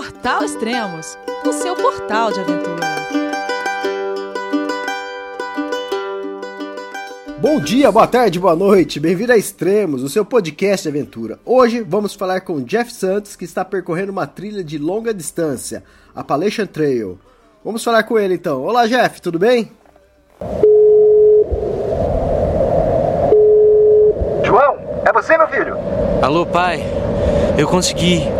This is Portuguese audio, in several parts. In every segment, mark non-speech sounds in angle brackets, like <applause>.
Portal Extremos, o seu portal de aventura. Bom dia, boa tarde, boa noite, bem-vindo a Extremos, o seu podcast de aventura. Hoje vamos falar com Jeff Santos, que está percorrendo uma trilha de longa distância, a Appalachian Trail. Vamos falar com ele então. Olá, Jeff, tudo bem? João, é você, meu filho? Alô, pai. Eu consegui.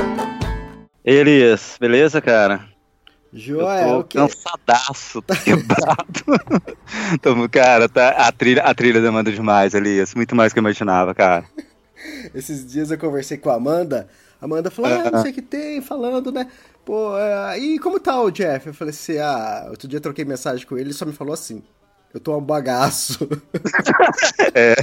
Elias, beleza, cara? Joia, eu tô o quê? cansadaço, tô quebrado. <laughs> tô, cara, tá, a, trilha, a trilha demanda demais, Elias. Muito mais do que eu imaginava, cara. <laughs> Esses dias eu conversei com a Amanda. A Amanda falou, ah, não sei o que tem, falando, né? Pô, é, e como tá o Jeff? Eu falei assim, ah, outro dia eu troquei mensagem com ele, ele só me falou assim, eu tô um bagaço. <laughs> é,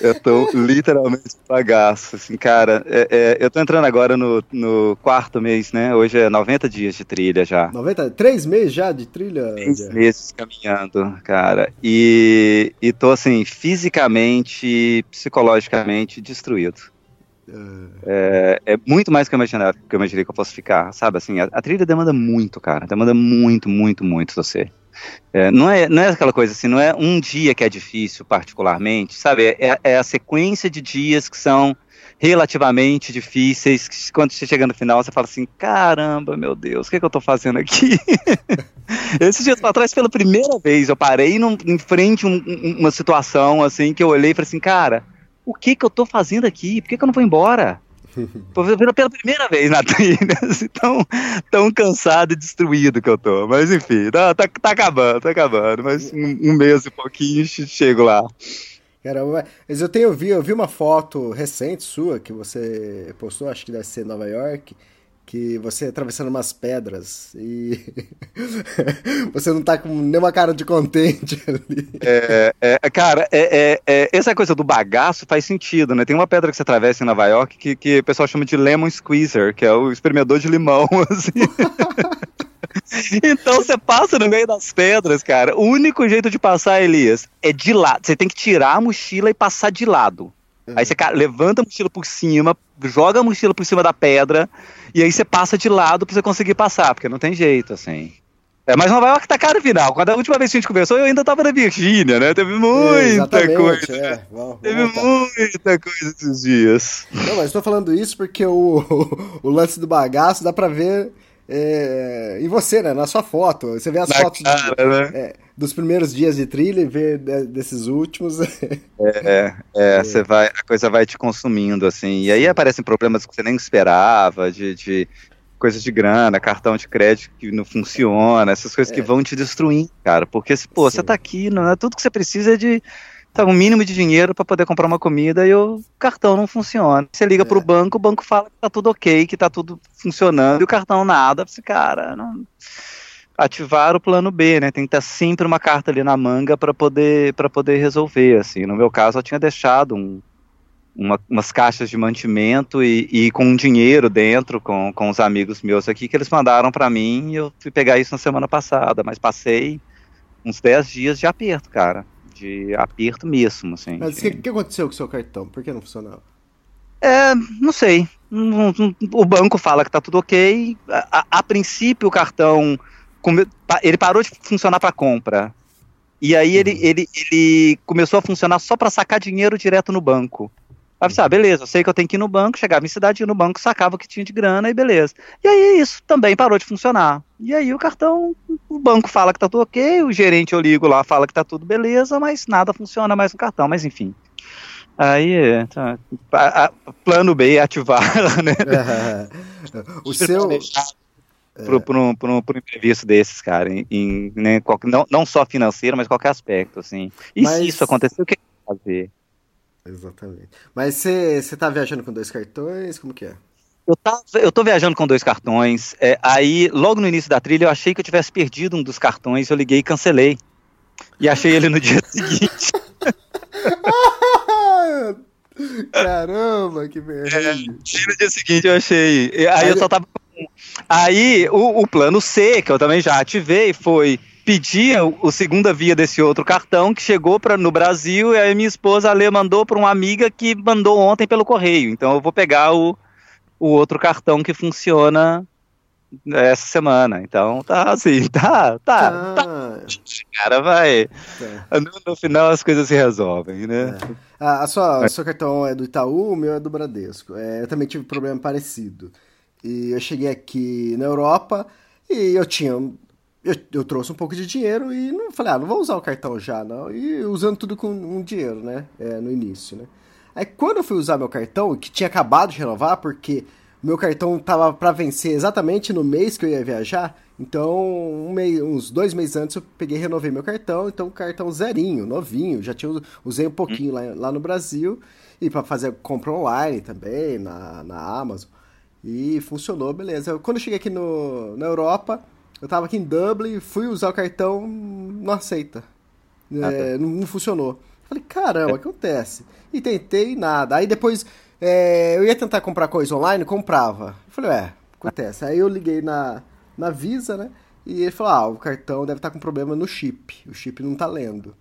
eu tô literalmente um bagaço, assim, cara. É, é, eu tô entrando agora no, no quarto mês, né? Hoje é 90 dias de trilha já. 90? Três meses já de trilha? Três meses caminhando, cara. E, e tô, assim, fisicamente, psicologicamente destruído. É, é, muito mais que eu imaginei que eu imaginei que eu fosse ficar, sabe? Assim, a, a trilha demanda muito, cara. Demanda muito, muito, muito você. É, não, é, não é aquela coisa assim, não é um dia que é difícil, particularmente, sabe? É, é a sequência de dias que são relativamente difíceis, que quando você chega no final, você fala assim, caramba, meu Deus, o que, é que eu tô fazendo aqui? <laughs> Esses dias pra trás, pela primeira vez, eu parei num, em frente a um, uma situação, assim, que eu olhei e falei assim, cara, o que que eu tô fazendo aqui? Por que, que eu não vou embora? <laughs> pela primeira vez na trilha, assim, <laughs> tão, tão cansado e destruído que eu tô. Mas enfim, tá, tá, tá acabando, tá acabando. Mas um, um mês e pouquinho chego lá. Caramba, mas eu tenho vi, eu vi uma foto recente sua que você postou, acho que deve ser Nova York, que você atravessando umas pedras e <laughs> você não tá com nenhuma cara de contente <laughs> ali. É, é cara, é, é, é, essa coisa do bagaço faz sentido, né? Tem uma pedra que você atravessa em Nova York que, que o pessoal chama de lemon squeezer, que é o espremedor de limão, <laughs> assim. então você passa no meio das pedras, cara. O único jeito de passar, Elias, é de lado. Você tem que tirar a mochila e passar de lado. Aí você cara, levanta a mochila por cima, joga a mochila por cima da pedra, e aí você passa de lado pra você conseguir passar, porque não tem jeito, assim. É, mas Nova York tá caro final. Quando a última vez que a gente conversou, eu ainda tava na Virgínia, né? Teve muita é, coisa. É. Vamos, Teve muita coisa esses dias. Não, mas tô falando isso porque o, o, <laughs> o lance do bagaço dá pra ver é, em você, né? Na sua foto. Você vê as Na fotos cara, do, né? é, dos primeiros dias de trilha e vê desses últimos. <laughs> é, é, você vai, a coisa vai te consumindo, assim. E aí aparecem problemas que você nem esperava, de, de coisas de grana, cartão de crédito que não funciona, essas coisas que vão te destruindo, cara. Porque, pô, Sim. você tá aqui, não é tudo que você precisa é de tá um mínimo de dinheiro para poder comprar uma comida e o cartão não funciona. Você liga é. pro banco, o banco fala que tá tudo ok, que tá tudo funcionando, e o cartão nada. Você, cara, não... ativar o plano B, né? Tem que ter sempre uma carta ali na manga para poder para poder resolver, assim. No meu caso, eu tinha deixado um, uma, umas caixas de mantimento e, e, com dinheiro dentro, com, com os amigos meus aqui, que eles mandaram para mim e eu fui pegar isso na semana passada, mas passei uns 10 dias de aperto, cara de aperto mesmo, assim. Mas o que, que, aconteceu com o seu cartão? Por que não funcionava? É, não sei. O banco fala que tá tudo ok. A, a, a princípio, o cartão ele parou de funcionar para compra. E aí ele, uhum. ele, ele começou a funcionar só para sacar dinheiro direto no banco. Aí você, ah, beleza, eu sei que eu tenho que ir no banco, chegava em cidade, ia no banco, sacava o que tinha de grana e beleza. E aí isso também parou de funcionar. E aí o cartão, o banco fala que tá tudo ok, o gerente eu ligo lá, fala que tá tudo beleza, mas nada funciona mais no cartão, mas enfim. Aí, tá, a, a, plano B é ativar, <laughs> né? É, <laughs> o seu... Pro, pro, um, pro, um, pro um imprevisto desses, cara, em, em né, não, não só financeiro, mas qualquer aspecto, assim. E mas... se isso acontecer, o que fazer? Exatamente. Mas você tá viajando com dois cartões? Como que é? Eu, tava, eu tô viajando com dois cartões. É, aí, logo no início da trilha, eu achei que eu tivesse perdido um dos cartões. Eu liguei e cancelei. E achei ele no dia <laughs> seguinte. <laughs> Caramba, que merda. É, no dia seguinte eu achei. Aí, aí eu só tava. Aí o, o plano C, que eu também já ativei, foi pedir o, segunda via desse outro cartão que chegou para no Brasil e aí minha esposa Ale mandou para uma amiga que mandou ontem pelo correio. Então eu vou pegar o, o outro cartão que funciona essa semana. Então tá assim, <laughs> tá, tá. Ah. tá. Cara, vai. É. No, no, final as coisas se resolvem, né? É. A, a sua, o seu cartão é do Itaú, o meu é do Bradesco. É, eu também tive um problema parecido. E eu cheguei aqui na Europa e eu tinha eu, eu, trouxe um pouco de dinheiro e não falei, ah, não vou usar o cartão já, não. E usando tudo com um dinheiro, né? É, no início, né? Aí quando eu fui usar meu cartão, que tinha acabado de renovar, porque meu cartão tava para vencer exatamente no mês que eu ia viajar, então um uns dois meses antes eu peguei e renovei meu cartão, então cartão zerinho, novinho, já tinha usei um pouquinho lá, lá no Brasil e para fazer compra online também na, na Amazon e funcionou, beleza. Quando eu cheguei aqui no, na Europa eu tava aqui em Dublin, fui usar o cartão, não aceita. Ah, é, tá. não, não, funcionou. Falei, caramba, o que acontece? E tentei nada. Aí depois é, eu ia tentar comprar coisa online, comprava. Falei, é, acontece. Aí eu liguei na, na Visa, né? E ele falou, ah, o cartão deve estar tá com problema no chip. O chip não tá lendo.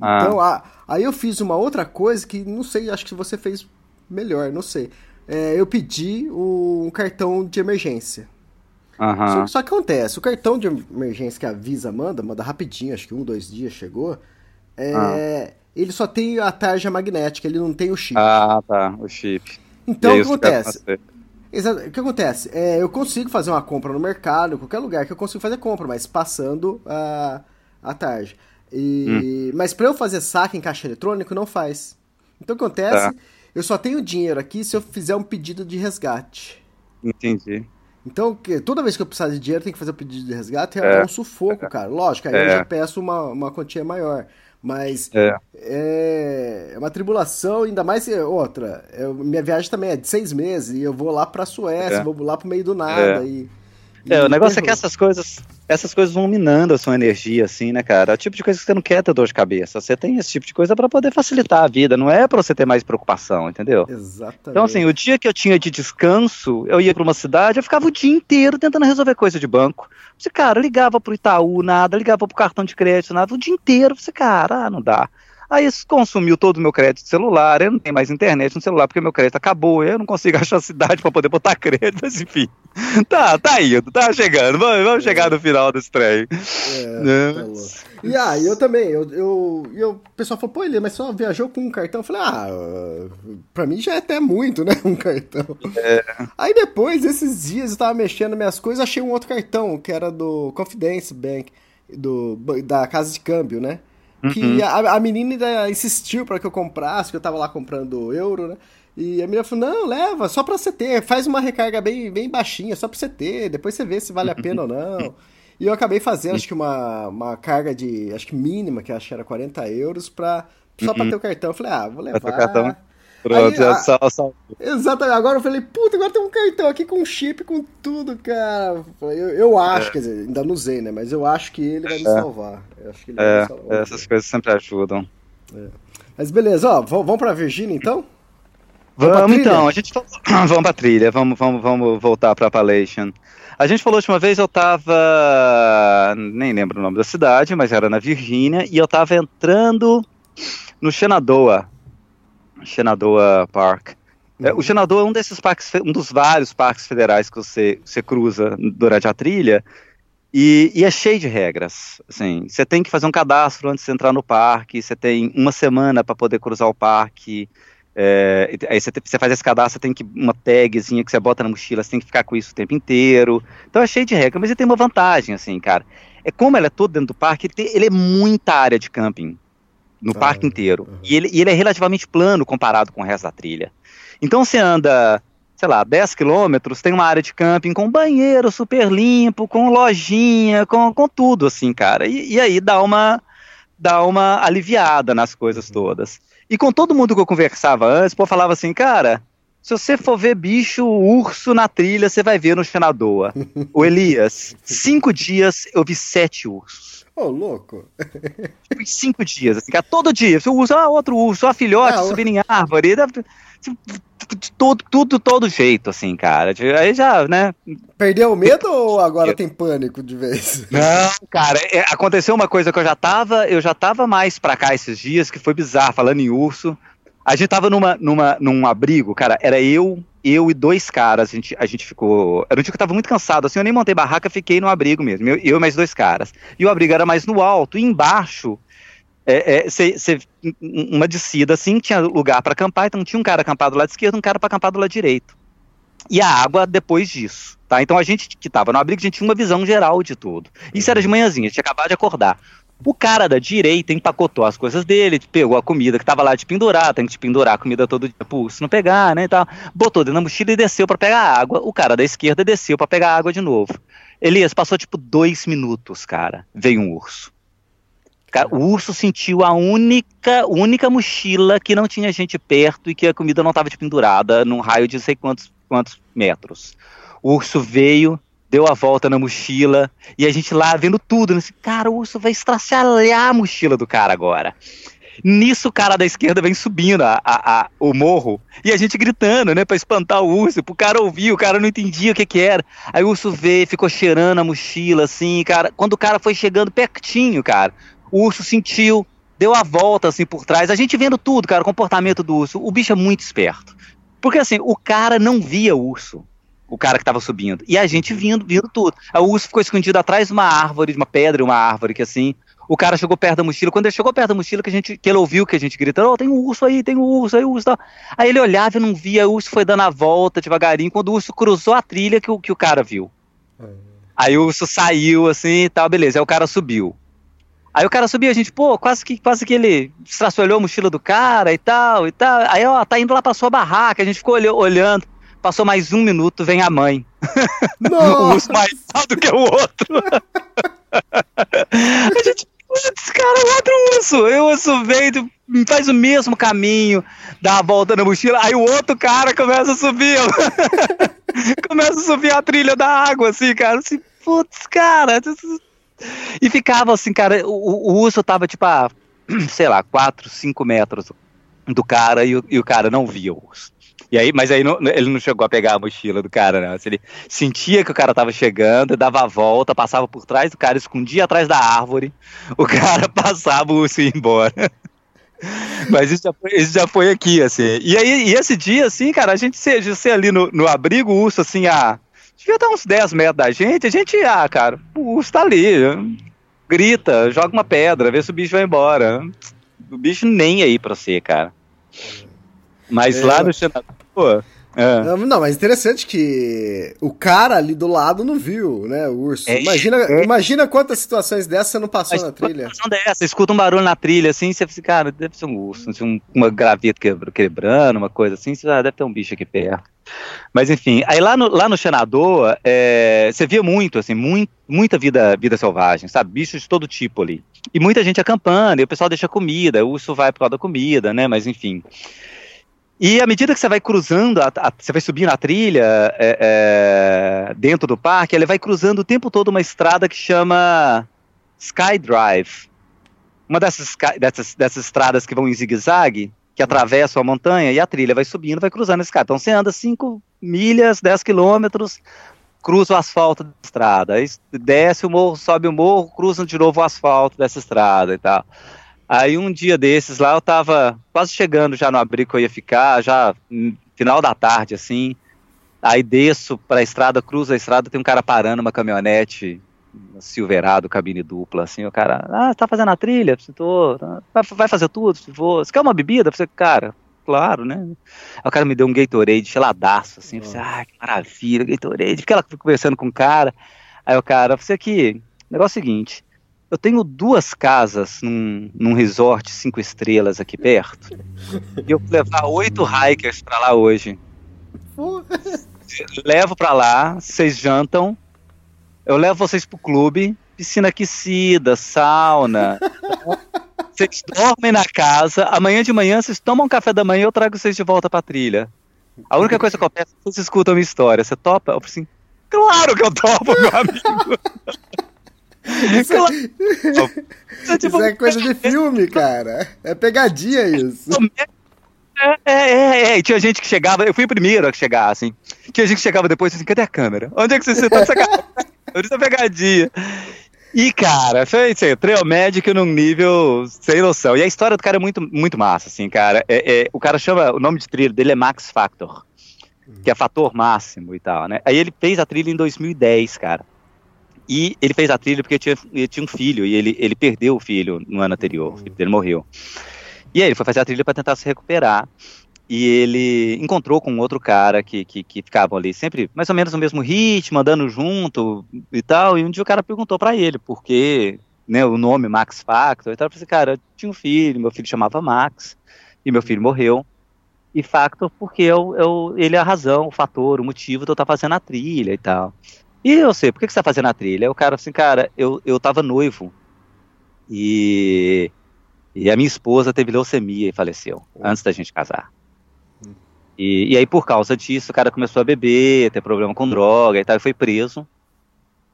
Ah. Então, ah, aí eu fiz uma outra coisa que não sei, acho que você fez melhor, não sei. É, eu pedi um cartão de emergência. Uhum. Só, que acontece, o cartão de emergência que a Visa manda, manda rapidinho, acho que um, dois dias chegou, é, ah. ele só tem a tarja magnética, ele não tem o chip. Ah, tá, o chip. Então, o que acontece? Exato, o que acontece? É, eu consigo fazer uma compra no mercado, em qualquer lugar que eu consigo fazer compra, mas passando a, a tarja. E, hum. Mas para eu fazer saque em caixa eletrônico, não faz. Então o que acontece? Tá. Eu só tenho dinheiro aqui se eu fizer um pedido de resgate. Entendi. Então, toda vez que eu precisar de dinheiro, tem que fazer o pedido de resgate, é, é um sufoco, cara. Lógico, aí é. eu já peço uma, uma quantia maior. Mas é. é, é uma tribulação, ainda mais outra. Eu, minha viagem também é de seis meses e eu vou lá pra Suécia, é. vou lá pro meio do nada. É. E, é, o negócio é que essas coisas, essas coisas vão minando a sua energia, assim, né, cara? É o tipo de coisa que você não quer ter dor de cabeça. Você tem esse tipo de coisa para poder facilitar a vida, não é para você ter mais preocupação, entendeu? Exatamente. Então, assim, o dia que eu tinha de descanso, eu ia para uma cidade, eu ficava o dia inteiro tentando resolver coisa de banco. Você, cara, ligava pro Itaú, nada, ligava pro cartão de crédito, nada, o dia inteiro. Você, cara, ah, não dá. Aí isso consumiu todo o meu crédito celular, eu não tenho mais internet no celular porque meu crédito acabou, eu não consigo <laughs> achar cidade para poder botar crédito, mas enfim. Tá, tá indo, tá chegando, vamos, vamos chegar no final desse trem. É, né? tá e ah, eu também, eu, eu, eu, o pessoal falou, pô, ele mas só viajou com um cartão. Eu falei, ah, pra mim já é até muito, né, um cartão. É. Aí depois, esses dias, eu tava mexendo minhas coisas, achei um outro cartão, que era do Confidence Bank, do, da casa de câmbio, né? Que uhum. a, a menina insistiu para que eu comprasse, que eu tava lá comprando euro, né? E a menina falou: não, leva, só pra você ter, faz uma recarga bem, bem baixinha, só pra você ter, depois você vê se vale a pena ou não. E eu acabei fazendo, acho que uma, uma carga de, acho que mínima, que acho que era 40 euros, pra, só uhum. pra ter o cartão. Eu falei, ah, vou levar. Pronto, já só, só. Exatamente. Agora eu falei, puta, agora tem um cartão aqui com chip, com tudo, cara. Eu, eu acho, é. quer dizer, ainda não usei, né? Mas eu acho que ele vai me é. salvar. É, essas coisas sempre ajudam. É. Mas beleza, ó, vamos pra Virgínia então? Vamos, vamos então, a gente <clears throat> vamos pra trilha, vamos, vamos, vamos voltar pra Appalachian. A gente falou a última vez, eu tava. Nem lembro o nome da cidade, mas era na Virgínia, e eu tava entrando no Shenandoah, Shenandoah Park. É, o uhum. Shenandoah é um desses parques, um dos vários parques federais que você, você cruza durante a trilha, e, e, é cheio de regras. Assim, você tem que fazer um cadastro antes de entrar no parque, você tem uma semana para poder cruzar o parque. É, aí você, você, faz esse cadastro, tem que uma tagzinha que você bota na mochila, você tem que ficar com isso o tempo inteiro. Então é cheio de regras, mas ele tem uma vantagem, assim, cara. É como ele é todo dentro do parque, ele, tem, ele é muita área de camping no ah, parque inteiro. Uhum. E, ele, e ele é relativamente plano comparado com o resto da trilha. Então você anda, sei lá, 10 quilômetros, tem uma área de camping com banheiro super limpo, com lojinha, com, com tudo, assim, cara. E, e aí dá uma, dá uma aliviada nas coisas uhum. todas. E com todo mundo que eu conversava antes, pô, falava assim, cara, Se você for ver bicho, urso na trilha, você vai ver no Xenadoa. <laughs> o Elias, cinco dias eu vi sete ursos. Ô, oh, louco. <laughs> Tipo, em cinco dias, assim, cara, todo dia. Se o urso, ah, outro urso, ah, filhote, ah, subindo em árvore. De todo, tudo, todo jeito, assim, cara. Aí já, né? Perdeu o medo ou agora tem pânico de vez? Não, <laughs> cara, é, aconteceu uma coisa que eu já tava, eu já tava mais pra cá esses dias, que foi bizarro, falando em urso. A gente tava numa, numa, num abrigo, cara, era eu, eu e dois caras, a gente, a gente ficou. Era um dia que eu tava muito cansado, assim, eu nem montei barraca, fiquei no abrigo mesmo, eu, eu e mais dois caras. E o abrigo era mais no alto, e embaixo, é, é, cê, cê, uma descida assim, tinha lugar para acampar, então tinha um cara acampado do lado esquerdo, um cara para acampar do lado direito. E a água depois disso, tá? Então a gente que tava no abrigo, a gente tinha uma visão geral de tudo. Isso era de manhãzinha, a gente acabava de acordar. O cara da direita empacotou as coisas dele, pegou a comida que tava lá de pendurar, tem que pendurar a comida todo dia, pô, se não pegar, né, e tal. Botou dentro da mochila e desceu para pegar água. O cara da esquerda desceu para pegar água de novo. Elias, passou tipo dois minutos, cara. Veio um urso. O urso sentiu a única, única mochila que não tinha gente perto e que a comida não estava de pendurada num raio de sei quantos, quantos metros. O urso veio, deu a volta na mochila, e a gente lá vendo tudo, né? Assim, cara, o urso vai estraçalhar a mochila do cara agora. Nisso o cara da esquerda vem subindo a, a, a, o morro e a gente gritando, né, pra espantar o urso, pro cara ouvir, o cara não entendia o que que era. Aí o urso veio, ficou cheirando a mochila, assim, cara. Quando o cara foi chegando pertinho, cara, o urso sentiu, deu a volta assim por trás. A gente vendo tudo, cara, o comportamento do urso. O bicho é muito esperto. Porque assim, o cara não via o urso o cara que tava subindo. E a gente vindo, vindo tudo. O urso ficou escondido atrás de uma árvore, de uma pedra, uma árvore que assim. O cara chegou perto da mochila. Quando ele chegou perto da mochila, que, a gente, que ele ouviu que a gente gritando: oh, tem um urso aí, tem um urso aí, um urso. Tal. Aí ele olhava e não via, o urso foi dando a volta devagarinho. Quando o urso cruzou a trilha que o, que o cara viu. É. Aí o urso saiu assim e tal, beleza. Aí o cara subiu. Aí o cara subiu, a gente, pô, quase que, quase que ele estraçolhou a mochila do cara e tal, e tal. Aí, ó, tá indo lá pra sua barraca, a gente ficou olhando. Passou mais um minuto, vem a mãe. <laughs> um mais alto que o outro. <laughs> a gente, putz, cara, outro urso. E o urso veio, faz o mesmo caminho, dá a volta na mochila, aí o outro cara começa a subir. <laughs> começa a subir a trilha da água, assim, cara. Assim, putz, cara. E ficava assim, cara, o, o urso tava tipo a, <clears throat> sei lá, 4, 5 metros do cara e o, e o cara não via o urso. E aí, mas aí não, ele não chegou a pegar a mochila do cara, não. Ele sentia que o cara tava chegando, dava a volta, passava por trás do cara, escondia atrás da árvore, o <laughs> cara passava o urso ia embora. <laughs> Mas isso já, foi, isso já foi aqui, assim. E aí, e esse dia, assim, cara, a gente ser ali no, no abrigo, o urso, assim, a. Devia estar uns 10 metros da gente, a gente, ah, cara, o urso tá ali. Grita, joga uma pedra, vê se o bicho vai embora. O bicho nem aí pra você, cara. Mas é, lá no Xanadu, Pô. É. Não, mas interessante que o cara ali do lado não viu, né, o urso. É, imagina, é. imagina quantas situações dessas você não passou mas, na trilha. Uma dessa, escuta um barulho na trilha, assim, você fica, cara, deve ser um urso, assim, uma graveta quebrando, uma coisa assim, você, ah, deve ter um bicho aqui perto. Mas enfim, aí lá no, lá no Xenador, é, você via muito, assim, muito, muita vida, vida selvagem, sabe? Bichos de todo tipo ali. E muita gente acampando, e o pessoal deixa comida, o urso vai por causa da comida, né? Mas enfim. E à medida que você vai cruzando, a, a, você vai subindo a trilha é, é, dentro do parque, ele vai cruzando o tempo todo uma estrada que chama Sky Drive. Uma dessas, dessas, dessas estradas que vão em zigue-zague, que atravessam a montanha, e a trilha vai subindo, vai cruzando esse cara. Então você anda 5 milhas, 10 quilômetros, cruza o asfalto da estrada. Aí desce o morro, sobe o morro, cruza de novo o asfalto dessa estrada e tal. Aí um dia desses lá eu tava quase chegando já no abrigo que eu ia ficar, já final da tarde assim. Aí desço para a estrada, cruzo a estrada, tem um cara parando uma caminhonete Silverado, cabine dupla, assim, o cara, ah, você tá fazendo a trilha? Tô, vai fazer tudo? Vou. Você quer uma bebida? Você, cara, claro, né? Aí o cara me deu um Gatorade geladaço, assim, eu falei, ah, que maravilha, Gatorade. Fiquei lá conversando com o cara, aí o cara, você aqui, negócio é o seguinte, eu tenho duas casas num, num resort cinco estrelas aqui perto. e eu vou levar oito hikers para lá hoje. Levo para lá, vocês jantam. Eu levo vocês pro clube, piscina aquecida, sauna. <laughs> Vocês dormem na casa. Amanhã de manhã vocês tomam um café da manhã e eu trago vocês de volta pra trilha. A única coisa que eu peço é que você escuta uma história. Você topa? Eu falei assim, claro que eu topo, meu amigo. <laughs> Isso, é, tipo, isso é coisa de filme, cara. É pegadinha isso. É, é, é, é, e tinha gente que chegava, eu fui o primeiro a chegar, assim. Tinha gente que chegava depois assim, cadê a câmera? Onde é que você tá essa câmera? É pegadinha. E, cara, foi isso aí, Trail Magic num nível sem noção. E a história do cara é muito, muito massa, assim, cara. É, é, o cara chama, o nome de trilha dele é Max Factor, que é fator máximo e tal, né? Aí ele fez a trilha em 2010, cara. E ele fez a trilha porque tinha, ele tinha um filho, e ele, ele perdeu o filho no ano anterior, filho dele morreu. E aí ele foi fazer a trilha para tentar se recuperar. E ele encontrou com outro cara que, que, que ficavam ali sempre mais ou menos no mesmo ritmo, andando junto e tal. E um dia o cara perguntou para ele por que né, o nome Max Factor. E tal. Eu falei assim, cara, eu tinha um filho, meu filho chamava Max, e meu filho morreu. E Factor porque eu, eu, ele é a razão, o fator, o motivo de eu estar fazendo a trilha e tal. E eu sei, por que, que você está fazendo a trilha? Aí o cara assim, cara, eu, eu tava noivo. E e a minha esposa teve leucemia e faleceu antes da gente casar. E, e aí, por causa disso, o cara começou a beber, ter problema com droga e tal, e foi preso.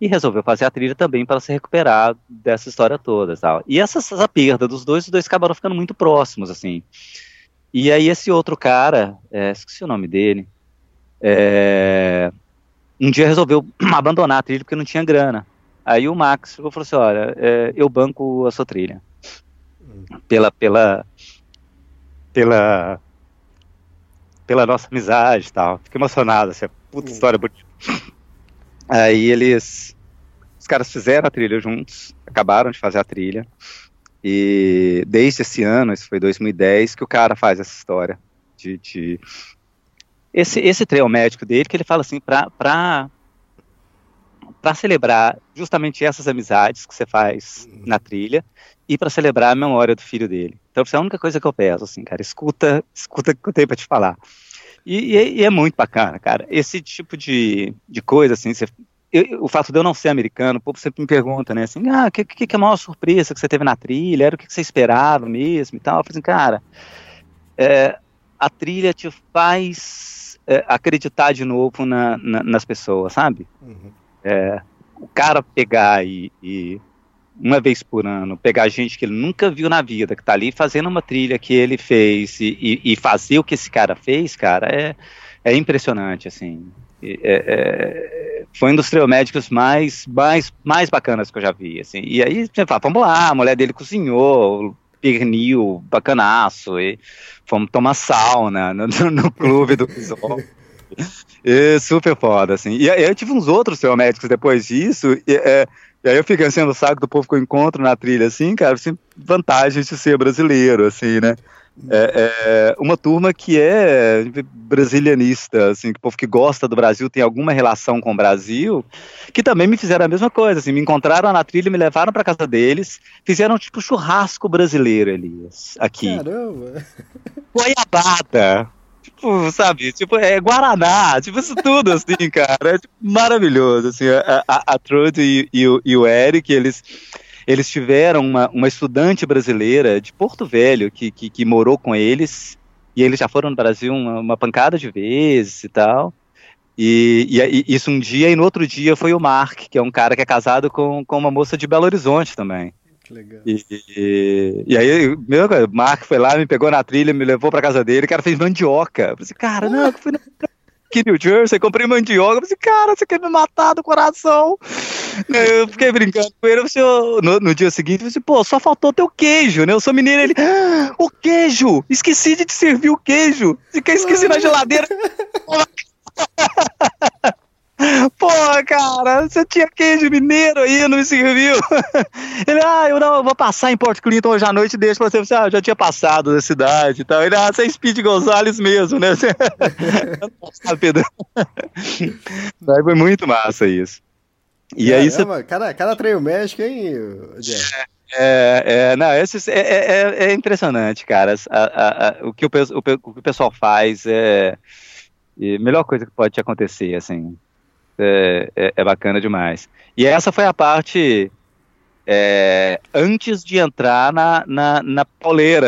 E resolveu fazer a trilha também para se recuperar dessa história toda e tal. E essa, essa perda dos dois, os dois acabaram ficando muito próximos, assim. E aí esse outro cara, é, esqueci o nome dele, é, um dia resolveu <clears throat> abandonar a trilha porque não tinha grana. Aí o Max falou assim, olha, é, eu banco a sua trilha pela pela pela pela nossa amizade e tal. Fiquei emocionado, assim, puta história bonita. Aí eles os caras fizeram a trilha juntos, acabaram de fazer a trilha. E desde esse ano, isso foi 2010, que o cara faz essa história de, de... esse esse trail médico dele que ele fala assim para para celebrar justamente essas amizades que você faz na trilha e para celebrar a memória do filho dele. Então, isso é a única coisa que eu peço, assim, cara, escuta, escuta o que eu tenho para te falar. E, e, é, e, é muito bacana, cara. Esse tipo de, de coisa, assim, você, eu, o fato de eu não ser americano, o povo sempre me pergunta, né, assim, ah, o que, que, que, é a maior surpresa que você teve na trilha? Era o que, você esperava mesmo e tal? Eu falei assim, cara, é, a trilha te faz é, acreditar de novo na, na, nas pessoas, sabe? Uhum. É, o cara pegar e, e, uma vez por ano, pegar gente que ele nunca viu na vida, que tá ali fazendo uma trilha que ele fez e, e, e fazer o que esse cara fez, cara, é, é impressionante, assim. É, é, foi um dos médicos mais, mais, mais bacanas que eu já vi, assim. E aí você fala, vamos lá, a mulher dele cozinhou, pernil, bacanaço, e fomos tomar sauna no, no, no clube do Pisol. É super foda, assim. E eu tive uns outros médicos depois disso, e, é, e aí eu fico enchendo o saco do povo que eu encontro na trilha, assim, cara, assim, vantagens de ser brasileiro, assim, né? É, é, uma turma que é brasilianista, assim, que o povo que gosta do Brasil tem alguma relação com o Brasil, que também me fizeram a mesma coisa, assim, me encontraram na trilha, me levaram para casa deles, fizeram tipo churrasco brasileiro, Elias, aqui. Caramba! Goiabada, tipo, sabe, tipo, é Guaraná, tipo, isso tudo, assim, cara, é tipo, maravilhoso, assim, a, a, a Trude e, e, e o Eric, eles, eles tiveram uma, uma estudante brasileira de Porto Velho que, que, que morou com eles, e eles já foram no Brasil uma, uma pancada de vezes e tal, e, e, e, isso um dia, e no outro dia foi o Mark, que é um cara que é casado com, com uma moça de Belo Horizonte também. Que legal. E, e, e, aí, meu, o Mark foi lá, me pegou na trilha, me levou pra casa dele, o cara fez mandioca. Eu falei assim, cara, não, eu fui na aqui em New Jersey, comprei mandioca. Eu falei assim, cara, você quer me matar do coração? Eu fiquei brincando com ele. Falei, no, no, dia seguinte, eu falei assim, pô, só faltou teu queijo, né? Eu sou mineiro. Ele, ah, o queijo! Esqueci de te servir o queijo. Esqueci na geladeira. <laughs> Pô, cara, você tinha queijo mineiro aí, não me serviu. <laughs> Ele, ah, eu não, eu vou passar em Port Clinton hoje à noite e deixo pra você. Você, ah, já tinha passado da cidade e tal. Ele, ah, você é Speed Gonzalez mesmo, né? <laughs> Pedro. <laughs> aí foi muito massa isso. E Caramba, aí você. Cada, cada treino médico, hein, Jeff? É, é, não, esse, é, é, é impressionante, cara. A, a, a, o, que o, o, o, que o pessoal faz é a melhor coisa que pode te acontecer, assim é, é, é, bacana demais. E essa foi a parte é, antes de entrar na, na, na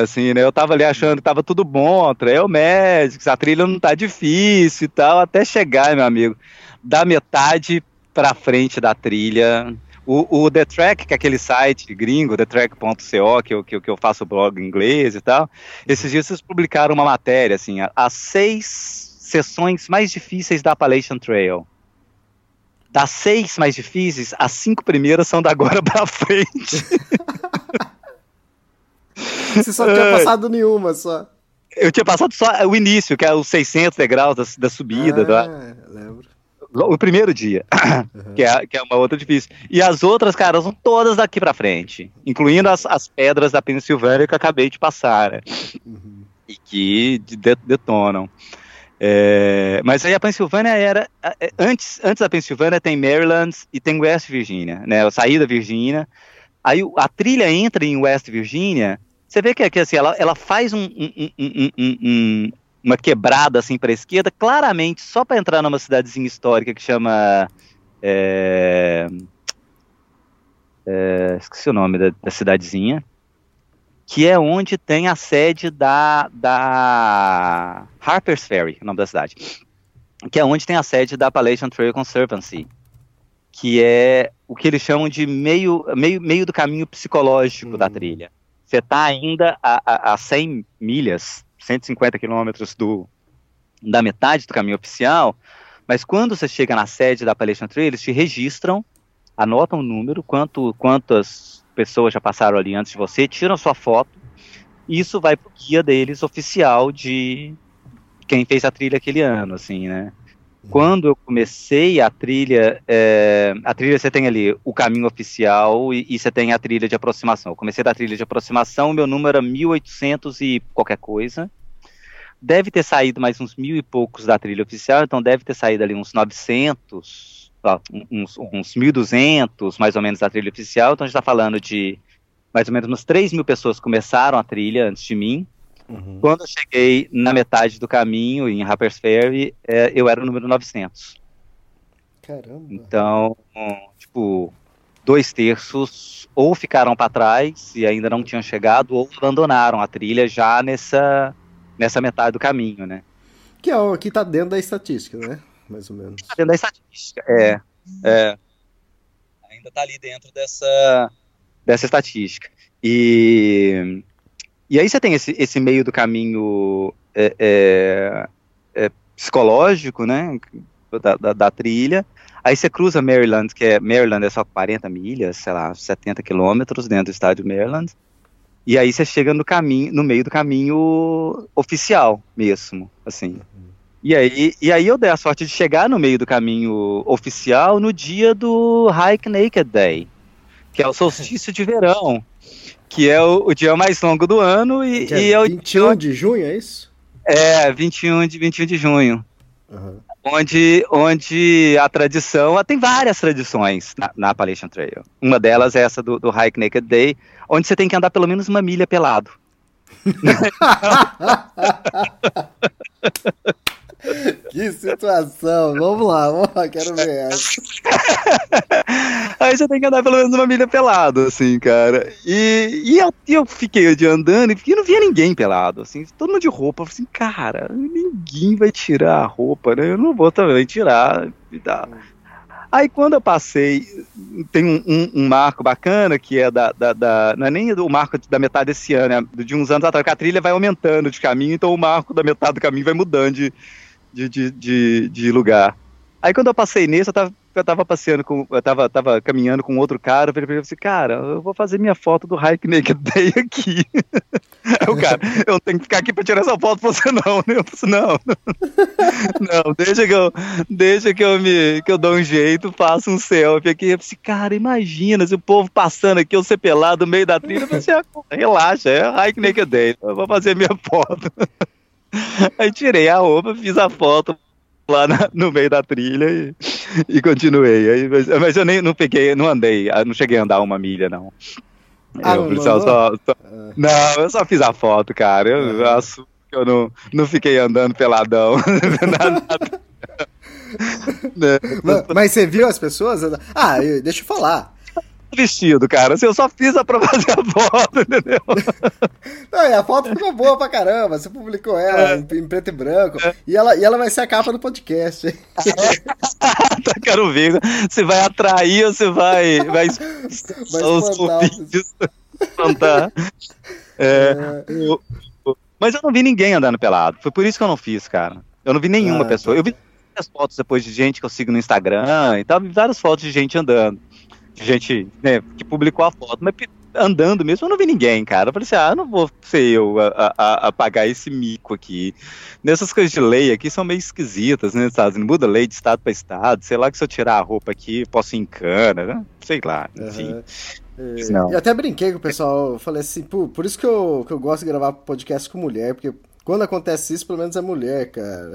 assim, né? Eu tava ali achando que tava tudo bom, Trail Magics, a trilha não tá difícil e tal, até chegar, meu amigo, da metade pra frente da trilha. O, o The Track, que é aquele site gringo, thetrack.co, que eu, que, que eu faço blog em inglês e tal, esses dias vocês publicaram uma matéria, assim, as seis sessões mais difíceis da Appalachian Trail. Das seis mais difíceis, as cinco primeiras são da agora <laughs> pra frente. Você só tinha passado nenhuma só. Eu tinha passado só o início, que é os 600 degraus da, da subida. Ah, da, lembro. o primeiro dia, <clears throat> Uhum. que, é, que é uma outra difícil. E as outras, cara, são todas daqui pra frente, incluindo as, as pedras da Pensilvânia que eu acabei de passar, né? Uhum. E que de- detonam. É, mas aí a Pensilvânia era. é, Antes, antes da Pensilvânia tem Maryland e tem West Virginia, né? Eu saí da Virgínia. Aí a trilha entra em West Virginia. Você vê que, que assim, ela, ela faz um- um- um- uma quebrada assim para a esquerda, claramente só para entrar numa cidadezinha histórica que chama. é, é, esqueci o nome da, da cidadezinha que é onde tem a sede da, da Harper's Ferry, o nome da cidade, que é onde tem a sede da Appalachian Trail Conservancy, que é o que eles chamam de meio, meio, meio do caminho psicológico da trilha. Você está ainda a, a, a 100 milhas, 150 quilômetros do, da metade do caminho oficial, mas quando você chega na sede da Appalachian Trail, eles te registram, anotam o número, quanto, quantas pessoas já passaram ali antes de você, tiram sua foto, isso vai pro guia deles oficial de quem fez a trilha aquele ano, assim, né? Quando eu comecei a trilha, é, a trilha você tem ali o caminho oficial e, e você tem a trilha de aproximação. Eu comecei da trilha de aproximação, meu número era 1800 e qualquer coisa. Deve ter saído mais uns mil e poucos da trilha oficial, então deve ter saído ali uns 900, ó, uns, uns 1.200 mais ou menos da trilha oficial. Então a gente está falando de mais ou menos umas 3 mil pessoas que começaram a trilha antes de mim. Quando eu cheguei na metade do caminho, em Harper's Ferry, é, eu era o número 900. Caramba. Então, tipo, dois terços ou ficaram para trás e ainda não tinham chegado, ou abandonaram a trilha já nessa, nessa metade do caminho, né? Que é o que tá dentro da estatística, né? Mais ou menos. Tá dentro da estatística. É, é. Ainda tá ali dentro dessa, dessa estatística. E, e aí você tem esse, esse meio do caminho é, é, é, psicológico, né? Da, da, da trilha. Aí você cruza Maryland, que é Maryland é só 40 milhas, sei lá, 70 quilômetros dentro do estádio Maryland. E aí você chega no caminho, no meio do caminho oficial mesmo, assim. E aí, e aí eu dei a sorte de chegar no meio do caminho oficial no dia do Hike Naked Day, que é o solstício de verão, que é o, o dia mais longo do ano e, é e é o 21 de junho, é isso? é 21 de 21 de junho. Onde onde a tradição, tem várias tradições na, na Appalachian Trail. Uma delas é essa do, do Hike Naked Day, onde você tem que andar pelo menos uma milha pelado. <laughs> <laughs> <laughs> Que situação. Vamos lá, vamos lá, quero ver essa. <laughs> Aí você tem que andar pelo menos uma milha pelado, assim, cara. E, e eu, eu fiquei andando e não via ninguém pelado, assim, todo mundo de roupa. Eu falei assim, cara, ninguém vai tirar a roupa, né? Eu não vou também tirar e tal. Aí quando eu passei, tem um, um- um marco bacana que é da, da, da- Não é nem do marco da metade desse ano, é de uns anos atrás, que a trilha vai aumentando de caminho, então o marco da metade do caminho vai mudando de, de, de, de, de lugar. Aí quando eu passei nesse, eu tava, eu tava passeando com. Eu tava, tava caminhando com outro cara, eu falei pra ele assim, cara, eu vou fazer minha foto do Hike Naked Day aqui. <laughs> Aí o cara, eu tenho que ficar aqui pra tirar essa foto pra você não, né? <laughs> Eu falei, não, não, <laughs> não, deixa que eu, deixa que eu me, que eu dou um jeito, faço um selfie aqui. Eu falei, assim, cara, imagina se o povo passando aqui, eu ser pelado no meio da trilha, eu falei, assim, relaxa, é Hike Naked Day, eu vou fazer minha foto. Aí tirei a roupa, fiz a foto lá na- no meio da trilha e, e continuei. Aí, mas, mas eu nem não peguei, não andei, ah, não cheguei a andar uma milha, não. Ah, eu, não só, só- só- não, eu só fiz a foto, cara. Eu assumo que eu não, não fiquei andando peladão. <laughs> Nada- <laughs> Né? Ma- Mas você viu as pessoas? Ah, deixa eu falar. Vestido, cara. Assim, eu só fiz a pra fazer a foto, entendeu? <laughs> Não, e a foto ficou boa pra caramba. Você publicou ela É. em, em preto e branco. E, ela, e ela vai ser a capa do podcast. <laughs> Tá, Quero ver se vai atrair ou se vai, vai <laughs> expulsar os espantar os- ouvintes. Espantar. É, o- mas eu não vi ninguém andando pelado. Foi por isso que eu não fiz, cara. Eu não vi nenhuma Ah, pessoa. Eu vi várias fotos depois de gente que eu sigo no Instagram e tal. Vi várias fotos de gente andando. Gente né, que publicou a foto. Mas andando mesmo, eu não vi ninguém, cara. Eu falei assim, ah, não vou ser eu a, a- a- pagar esse mico aqui. Nessas coisas de lei aqui são meio esquisitas, né? Estados Unidos muda lei de estado para estado. Sei lá que se eu tirar a roupa aqui, posso ir em cana, né? Sei lá, enfim. É, Não. Eu até brinquei com o pessoal, falei assim, pô, por isso que eu, que eu gosto de gravar podcast com mulher, porque quando acontece isso, pelo menos é mulher, cara.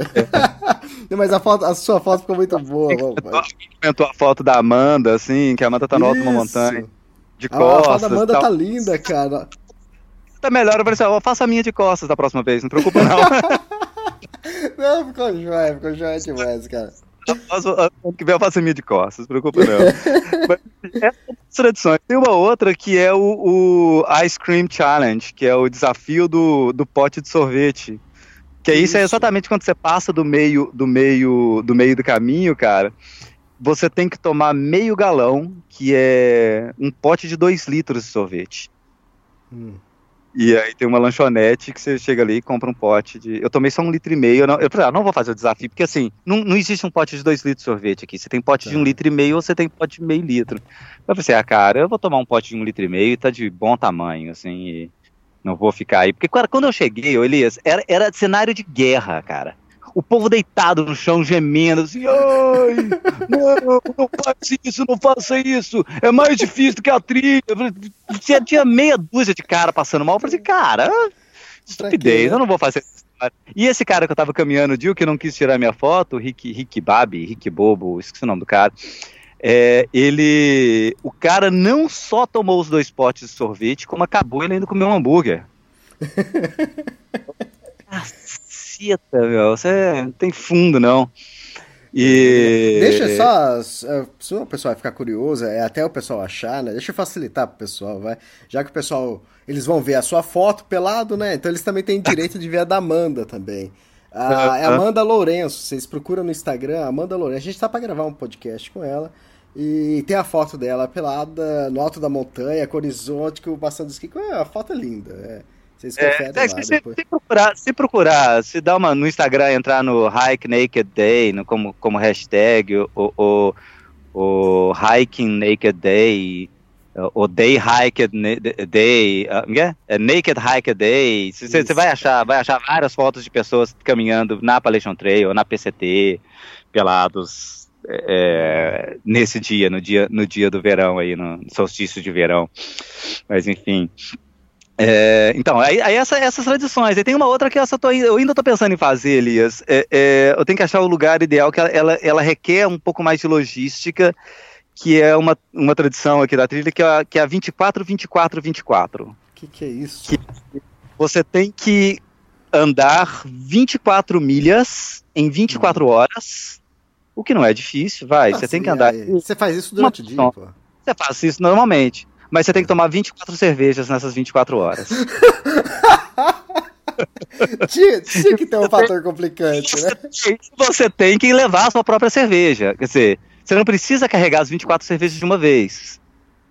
Não, <laughs> Mas a, foto, a sua foto ficou muito boa. vamos- Comentou a foto da Amanda, assim, que a Amanda tá no alto de uma montanha, de A, a foto costas. da Amanda tal. tá linda, cara. Tá melhor, eu falei assim, ó, faça a minha de costas da próxima vez, não preocupa não. <laughs> Não, ficou jóia, ficou jóia demais, cara. Ano que vem eu faço minha de costas, não preocupa não. <laughs> Mas essas as tradições. Tem uma outra que é o, o Ice Cream Challenge, que é o desafio do, do pote de sorvete. Que é isso, é Isso. exatamente quando você passa do meio do meio do meio do caminho, cara. Você tem que tomar meio galão, que é um pote de 2 litros de sorvete. Hum. E aí tem uma lanchonete que você chega ali e compra um pote de. Eu tomei só um litro e meio. Eu, não... eu falei, ah, não vou fazer o desafio, porque assim, não, não existe um pote de dois litros de sorvete aqui. Você tem pote de um Tá. litro e meio ou você tem pote de meio litro. Eu pensei, ah, cara, eu vou tomar um pote de um litro e meio e tá de bom tamanho, assim, e não vou ficar aí. Porque cara, quando eu cheguei, ô, Elias, era, era cenário de guerra, cara. O povo deitado no chão, gemendo, assim, ai, não, não faça isso, não faça isso, é mais difícil do que a trilha. Tinha, tinha meia dúzia de cara passando mal, eu falei assim, cara, estupidez, eu não vou fazer essa história. E esse cara que eu tava caminhando o dia que não quis tirar minha foto, Rick, Rick Babi, Rick Bobo, esqueci o nome do cara, é, ele, o cara não só tomou os dois potes de sorvete, como acabou ele ainda comeu um hambúrguer. <laughs> Caceta, meu, você não tem fundo, não. E... Deixa só, é, se o pessoal ficar curioso, é até o pessoal achar, né? Deixa eu facilitar pro pessoal, vai. Já que o pessoal, eles vão ver a sua foto pelado, né? Então eles também têm direito de ver a da Amanda também. A, <laughs> é Amanda Lourenço, vocês procuram no Instagram, Amanda Lourenço. A gente tá pra gravar um podcast com ela. E tem a foto dela pelada no alto da montanha, com horizonte, com o de esqui. A foto é linda, é. Vocês conferem É, lá se, depois. se procurar, se procurar, se dá uma no Instagram, entrar no Hike Naked Day, no, como, como hashtag, o, o, Hiking Naked Day, o Day Hiked Na- Day, como é? É Naked Hike Day, você vai achar, vai achar várias fotos de pessoas caminhando na Appalachian Trail, na PCT, pelados, é, nesse dia, no dia, no dia do verão aí, no solstício de verão. Mas enfim. É, então, aí, aí essa- essas tradições. Aí tem uma outra que eu, tô, eu ainda estou pensando em fazer, Elias. É, é, eu tenho que achar o lugar ideal, que ela, ela, ela requer um pouco mais de logística, que é uma, uma tradição aqui da trilha, que é a, que é a 24, 24, 24. O que, que é isso? Que- Você tem que andar 24 milhas em 24 horas, o que não é difícil, vai. Ah, você tem sim, que andar. aí. Você faz isso durante o dia, Uma- pô. Você faz isso normalmente. Mas você tem que tomar 24 cervejas nessas 24 horas. <laughs> Tinha, tinha que ter um fator complicante, né? Você tem que levar a sua própria cerveja. Quer dizer, você não precisa carregar as 24 cervejas de uma vez.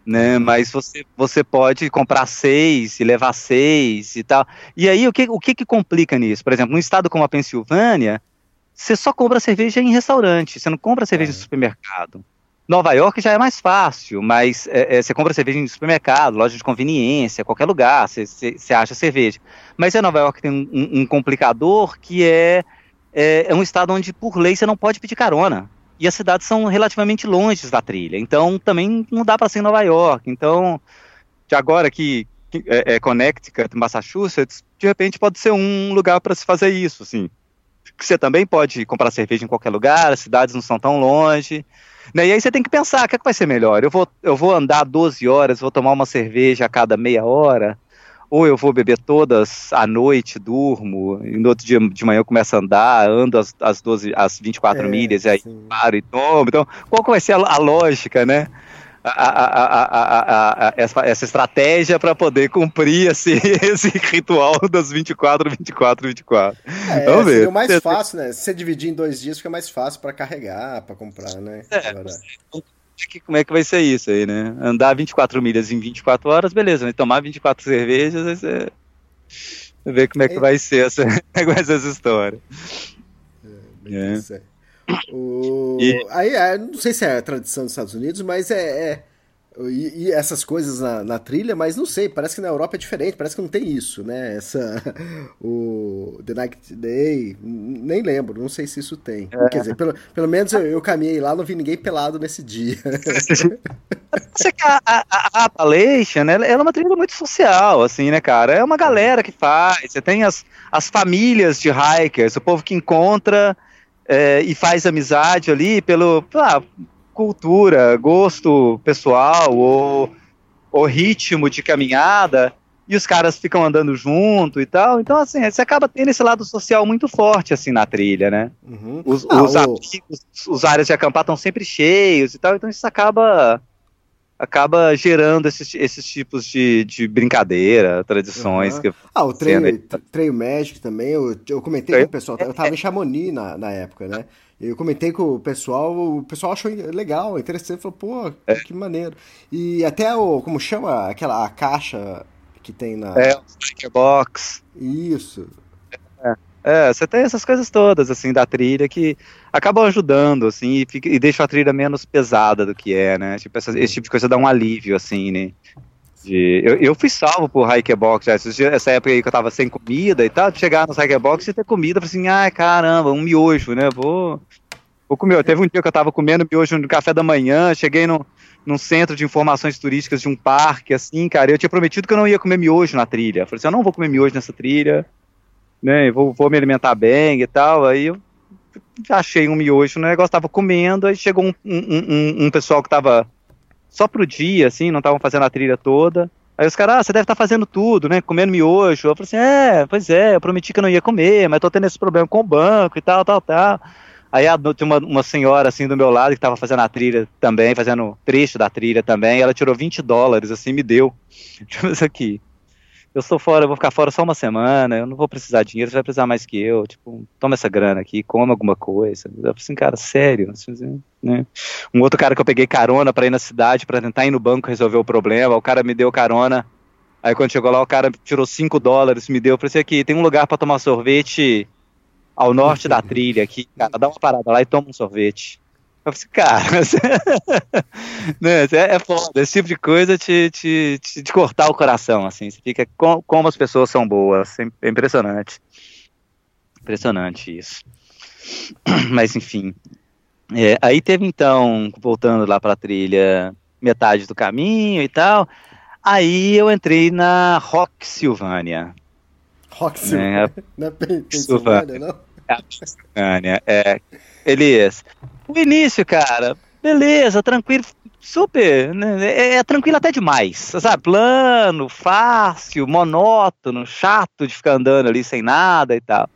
Né, mas você, você pode comprar seis e levar seis e tal. E aí, o que, o que que complica nisso? Por exemplo, num estado como a Pensilvânia, você só compra cerveja em restaurante, você não compra cerveja É. em supermercado. Nova York já é mais fácil, mas é, é, você compra cerveja em supermercado, loja de conveniência, qualquer lugar, você, você, você acha cerveja. Mas em Nova York tem um, um- um complicador que é, é, é um estado onde, por lei, você não pode pedir carona. E as cidades são relativamente longe da trilha, então também não dá para ser em Nova York. Então, de agora que que é, é Connecticut, Massachusetts, de repente pode ser um lugar para se fazer isso, assim. Que Você também pode comprar cerveja em qualquer lugar, as cidades não são tão longe. Né? E aí você tem que pensar, o que, é que vai ser melhor? Eu vou, eu vou andar 12 horas, vou tomar uma cerveja a cada meia hora, ou eu vou beber todas à noite, durmo, e no outro dia de manhã eu começo a andar, ando as, as, 12, as 24 É, milhas, e aí sim. paro e tomo. Então, qual que vai ser a, a lógica, né? A, a, a, essa, essa, estratégia para poder cumprir esse, <laughs> esse ritual das 24, 24, 24. É, Vamos ver. o mais fácil, né? Se você dividir em dois dias, fica mais fácil para carregar, para comprar, né? É, Agora... como é que vai ser isso aí, né? Andar 24 milhas em 24 horas, beleza, mas tomar 24 cervejas, aí você ver como é que vai ser essa, <laughs> com essas histórias. É, é. O... E... Aí, não sei se é a tradição dos Estados Unidos, mas é, é e, e, essas coisas na, na, trilha, mas não sei, parece que na Europa é diferente, parece que não tem isso, né? Essa. <laughs> O The Night Day, nem lembro, não sei se isso tem. É. Quer dizer, pelo, pelo menos eu, eu, caminhei lá, não vi ninguém pelado nesse dia. <laughs> a, a, a Appalachian, ela, ela é uma trilha muito social, assim, né, cara? É uma galera que faz, você tem as, as famílias de hikers, o povo que encontra. É, e faz amizade ali pelo, ah, cultura, gosto pessoal ou, ou ritmo de caminhada, e os caras ficam andando junto e tal. Então, assim, você acaba tendo esse lado social muito forte, assim, na trilha, né? Uhum. Os, ah, os, o... amigos, os áreas de acampar estão sempre cheios e tal, então isso acaba acaba gerando esses, esses tipos de, de brincadeira, tradições. Uhum. Que ah, o treino, treino Magic também, eu, eu comentei com o pessoal, eu tava em Chamonix na, na época, né? Eu comentei com o pessoal, o pessoal achou legal, interessante, falou, pô, é. que maneiro. E até o, como chama, aquela a caixa que tem na... É, o box. Isso. É. você tem essas coisas todas, assim, da trilha que acabam ajudando, assim, e, fica, e deixam a trilha menos pesada do que é, né? Tipo, essa, esse tipo de coisa dá um alívio, assim, né? De, eu, eu fui salvo por Hikebox, já, essa época aí que eu tava sem comida e tal, de chegar no Hikebox e ter comida, assim, ai caramba, um miojo, né, vou, vou comer. Teve um dia que eu tava comendo miojo no café da manhã, cheguei no, num centro de informações turísticas de um parque, assim, cara, eu tinha prometido que eu não ia comer miojo na trilha, falei assim, eu não vou comer miojo nessa trilha, né, vou, vou me alimentar bem e tal, aí eu achei um miojo no negócio, tava comendo, aí chegou um, um, um, um pessoal que tava só pro dia, assim, não estavam fazendo a trilha toda. Aí os caras, ah, você deve estar tá fazendo tudo, né? Comendo miojo. Eu falei assim, é, pois é, eu prometi que eu não ia comer, mas tô tendo esse problema com o banco e tal, tal, tal. Aí tinha uma, uma senhora assim do meu lado que estava fazendo a trilha também, fazendo trecho da trilha também, ela tirou 20 dólares, assim, me deu. <laughs> Tipo isso aqui eu sou fora, eu vou ficar fora só uma semana, eu não vou precisar de dinheiro, você vai precisar mais que eu, tipo, toma essa grana aqui, come alguma coisa. Eu falei assim, cara, sério, assim, né? Um outro cara que eu peguei carona para ir na cidade, para tentar ir no banco resolver o problema, o cara me deu carona, aí quando chegou lá, o cara tirou 5 dólares, me deu, eu falei assim, aqui, tem um lugar para tomar sorvete ao norte da trilha aqui, cara, dá uma parada lá e toma um sorvete. Eu falei, cara, <laughs> né, é, é foda, esse tipo de coisa te, te, te, te cortar o coração, assim, você fica com, como as pessoas são boas, é, é impressionante. Impressionante isso. <clears throat> Mas enfim. É, aí teve então, voltando lá pra trilha, metade do caminho e tal. Aí eu entrei na Rock Silvânia. Rock Silvânia? É, não é Pensilvânia, não? É, Silvânia, é. Elias, o início, cara, beleza, tranquilo, super, né, é, é, tranquilo até demais, sabe? Plano, fácil, monótono, chato de ficar andando ali sem nada e tal.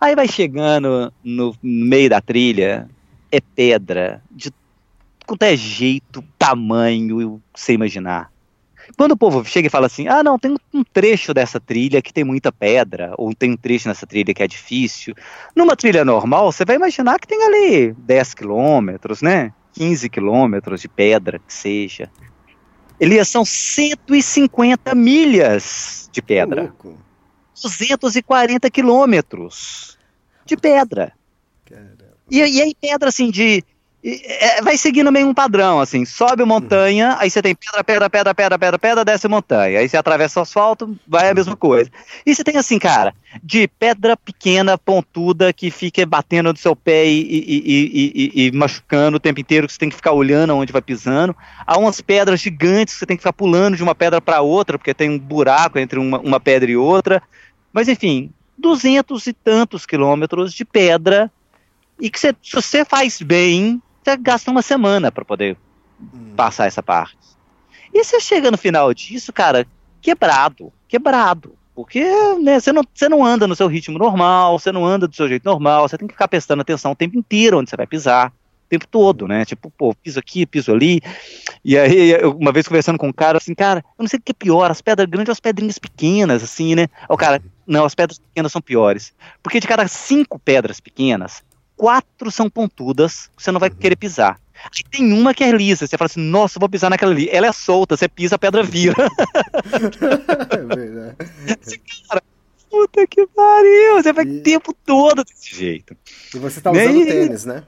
Aí vai chegando no meio da trilha, é pedra, de qualquer jeito, tamanho, sem imaginar. Quando o povo chega e fala assim, ah, não, tem um trecho dessa trilha que tem muita pedra, ou tem um trecho nessa trilha que é difícil. Numa trilha normal, você vai imaginar que tem ali 10 quilômetros, né? 15 quilômetros de pedra, que seja. Elias, são 150 milhas de pedra. 240 quilômetros de pedra. E, e aí pedra assim de é, vai seguindo meio um padrão, assim, sobe montanha, aí você tem pedra, pedra, pedra, pedra, pedra, pedra, desce montanha, aí você atravessa o asfalto, vai a mesma coisa. E você tem assim, cara, de pedra pequena, pontuda, que fica batendo no seu pé e, e, e, e, machucando o tempo inteiro, que você tem que ficar olhando onde vai pisando, há umas pedras gigantes que você tem que ficar pulando de uma pedra para outra, porque tem um buraco entre uma, uma pedra e outra, mas enfim, duzentos e tantos quilômetros de pedra, e que você, se você faz bem, você gasta uma semana para poder hum. passar essa parte. E você chega no final disso, cara, quebrado, quebrado. Porque né, você, não, você não anda no seu ritmo normal, você não anda do seu jeito normal, você tem que ficar prestando atenção o tempo inteiro onde você vai pisar. tempo todo, né? Tipo, pô, piso aqui, piso ali. E aí, eu, uma vez conversando com um cara, assim, cara, eu não sei o que é pior, as pedras grandes ou as pedrinhas pequenas, assim, né? O cara, não, as pedras pequenas são piores. Porque de cada cinco pedras pequenas, quatro são pontudas, você não vai querer pisar. Aí tem uma que é lisa, você fala assim, nossa, vou pisar naquela ali. Ela é solta, você pisa, a pedra vira. <laughs> é verdade. cara, puta que pariu, você vai e... o tempo todo desse jeito. E você tá usando e... tênis, né?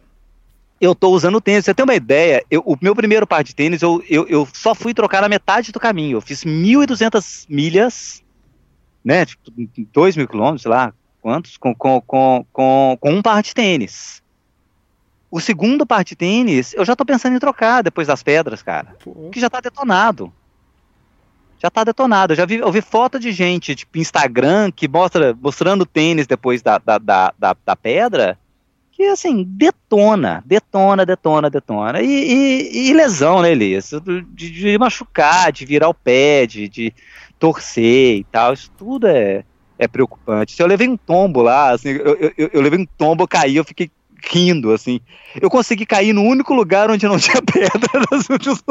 Eu tô usando tênis. Você tem uma ideia? Eu, o meu primeiro par de tênis, eu, eu, eu só fui trocar na metade do caminho. Eu fiz 1.200 milhas, né? Tipo, 2 mil quilômetros, sei lá, quantos? Com, com, com, com, com um par de tênis. O segundo par de tênis, eu já tô pensando em trocar depois das pedras, cara. Pô. Que já tá detonado. Já tá detonado. Eu já vi, eu vi foto de gente, tipo, Instagram, que mostra mostrando tênis depois da, da, da, da, da pedra que assim, detona, detona, detona, detona. E, e, e lesão, né, Elias? De, de, machucar, de virar o pé, de, de torcer e tal, isso tudo é, é preocupante. Se eu levei um tombo lá, assim, eu, eu, eu levei um tombo, eu caí, eu fiquei rindo, assim. Eu consegui cair no único lugar onde não <laughs> tinha pedra nos últimos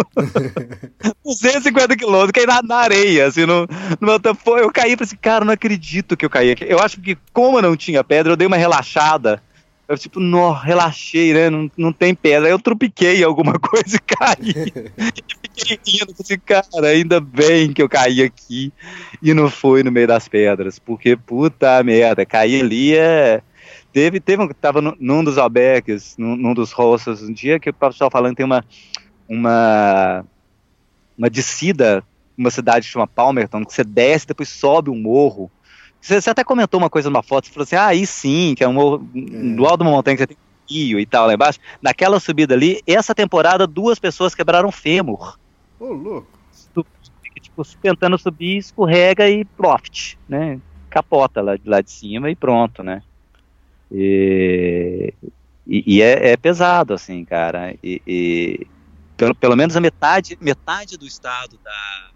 250 quilômetros, caí na, na, areia, assim, no, no meu tempo. Eu caí e falei assim, cara, não acredito que eu caí aqui. Eu acho que, como não tinha pedra, eu dei uma relaxada eu, tipo, nó, relaxei, né? Não, não tem pedra. Aí eu tropiquei alguma <laughs> coisa e caí. fiquei rindo, assim, cara, ainda bem que eu caí aqui e não foi no meio das pedras. Porque, puta merda, cair ali é. Teve, teve um, tava num dos albergues, num, num dos hostels, um dia que o pessoal falando tem uma, uma, uma descida, uma cidade chama Palmerton, que você desce, depois sobe um morro, você, você, até comentou uma coisa numa foto, você falou assim, ah, aí sim, que é um, é. do alto de uma montanha que você tem um rio e tal lá embaixo. Naquela subida ali, essa temporada, duas pessoas quebraram fêmur. Ô, oh, louco. Tipo, tentando subir, escorrega e profit, né? Capota lá, lá de cima e pronto, né? E, e, e é, é, pesado, assim, cara. E, e, pelo, pelo menos a metade, metade do estado da,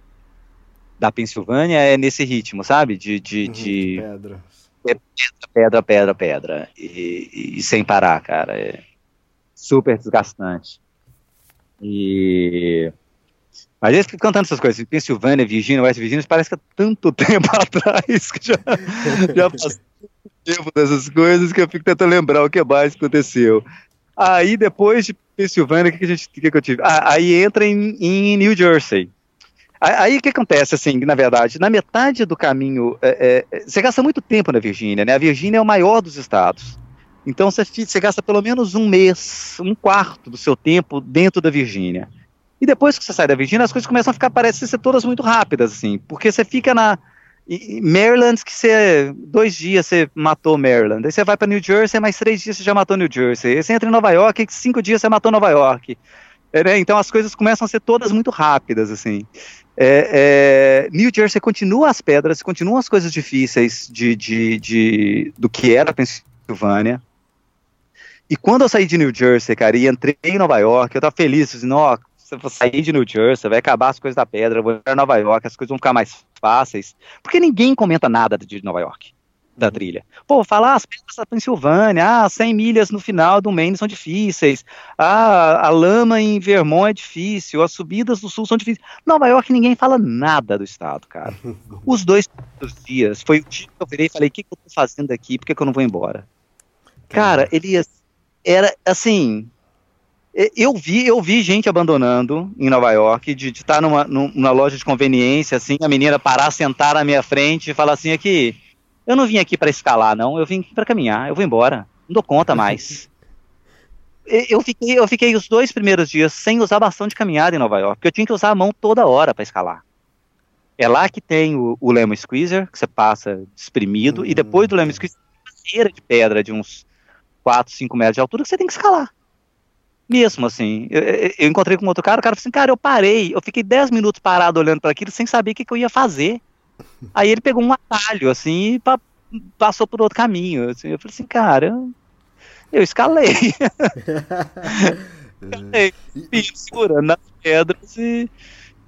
da Pensilvânia é nesse ritmo, sabe? De, de, uhum, de... pedra. É pedra, pedra, pedra, pedra. E, e, sem parar, cara. É super desgastante. E. Mas eles ficam cantando essas coisas. Pensilvânia, Virgínia, West Virginia, parece que é tanto <laughs> tempo atrás que já, já passou tempo dessas coisas que eu fico tentando lembrar o que mais aconteceu. Aí depois de Pensilvânia, o que, que, a gente, que, que eu tive? Ah, aí entra em, em New Jersey. Aí o que acontece, assim, na verdade, na metade do caminho, é, é, você gasta muito tempo na Virgínia, né? A Virgínia é o maior dos estados. Então você, você gasta pelo menos um mês, um quarto do seu tempo dentro da Virgínia. E depois que você sai da Virgínia, as coisas começam a ficar, parecem ser todas muito rápidas, assim, porque você fica na. Maryland, que você. Dois dias você matou Maryland. Aí você vai para New Jersey, mais três dias você já matou New Jersey. Aí você entra em Nova York, cinco dias você matou Nova York. É, né? Então as coisas começam a ser todas muito rápidas, assim. É, é, New Jersey continua as pedras, continuam as coisas difíceis de, de, de, do que era a Pensilvânia. E quando eu saí de New Jersey, cara, e entrei em Nova York, eu tava feliz, assim, ó, você vai sair de New Jersey, vai acabar as coisas da pedra, vou para Nova York, as coisas vão ficar mais fáceis. Porque ninguém comenta nada de Nova York da trilha. Pô, falar ah, as pedras da Pensilvânia, ah, 100 milhas no final do Maine são difíceis, ah, a lama em Vermont é difícil, as subidas do sul são difíceis. Nova York ninguém fala nada do estado, cara. <laughs> Os dois dias, foi o dia que eu virei e falei, o que, que eu tô fazendo aqui, por que, que eu não vou embora? Cara, Elias, era assim, eu vi, eu vi gente abandonando em Nova York, de estar numa, numa loja de conveniência, assim, a menina parar, sentar na minha frente e falar assim, aqui, eu não vim aqui para escalar, não. Eu vim aqui para caminhar. Eu vou embora. Não dou conta mais. <laughs> eu, fiquei, eu fiquei os dois primeiros dias sem usar bastão de caminhada em Nova York, porque eu tinha que usar a mão toda hora para escalar. É lá que tem o, o Lemon Squeezer, que você passa espremido, uhum. e depois do Lemon Squeezer, uma cera de pedra de uns 4, 5 metros de altura que você tem que escalar. Mesmo assim, eu, eu encontrei com outro cara, o cara falou assim, cara, eu parei, eu fiquei 10 minutos parado olhando para aquilo sem saber o que, que eu ia fazer. Aí ele pegou um atalho, assim, e pa passou por outro caminho. Assim. Eu falei assim, cara, eu escalei. <laughs> escalei, <laughs> segurando nas pedras e,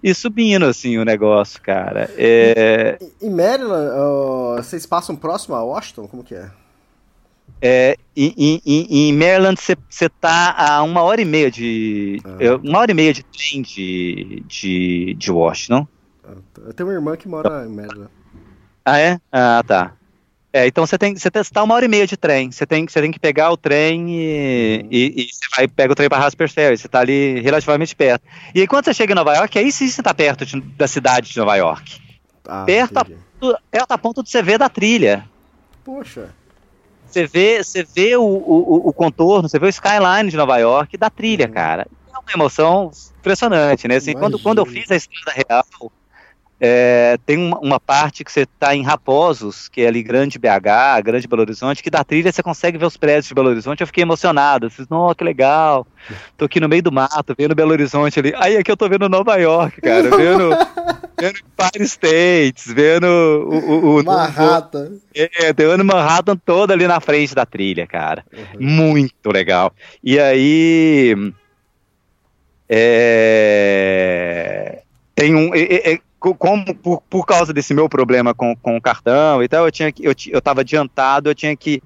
e subindo, assim, o negócio, cara. É... Em Maryland, uh, vocês passam próximo a Washington? Como que é? É, em, em, em Maryland você tá a uma hora e meia de. Ah. Uma hora e meia de trem de, de, de Washington. Eu tenho uma irmã que mora em Maryland. Ah, é? Ah, tá. É, então você tem você tá uma hora e meia de trem. Você tem, você tem que pegar o trem e, Uhum. e, e você vai pega o trem para Rasper Ferry. Você tá ali relativamente perto. E aí, quando você chega em Nova York, aí sim você tá perto de- da cidade de Nova York. Ah, Perto a- entendi. Perto a ponto de você ver da trilha. Poxa. Você vê, você vê o, o, o contorno, você vê o skyline de Nova York da trilha, Uhum. cara. É uma emoção impressionante, né? Assim, quando, quando eu fiz a estrada real, é, tem uma, uma parte que você está em Raposos, que é ali Grande BH, Grande Belo Horizonte, que da trilha você consegue ver os prédios de Belo Horizonte. Eu fiquei emocionado. Assim, Nossa, que legal. Tô aqui no meio do mato, vendo Belo Horizonte ali. Aí aqui eu tô vendo Nova York, cara. Vendo, <laughs> vendo Empire States, vendo o, o, o, Manhattan. é, tem o Manhattan todo ali na frente da trilha, cara. Uhum. Muito legal. E aí. é, tem um. é, é, é, como por, por causa desse meu problema com, com o cartão e tal, eu tinha que. Eu, eu tava adiantado, eu tinha que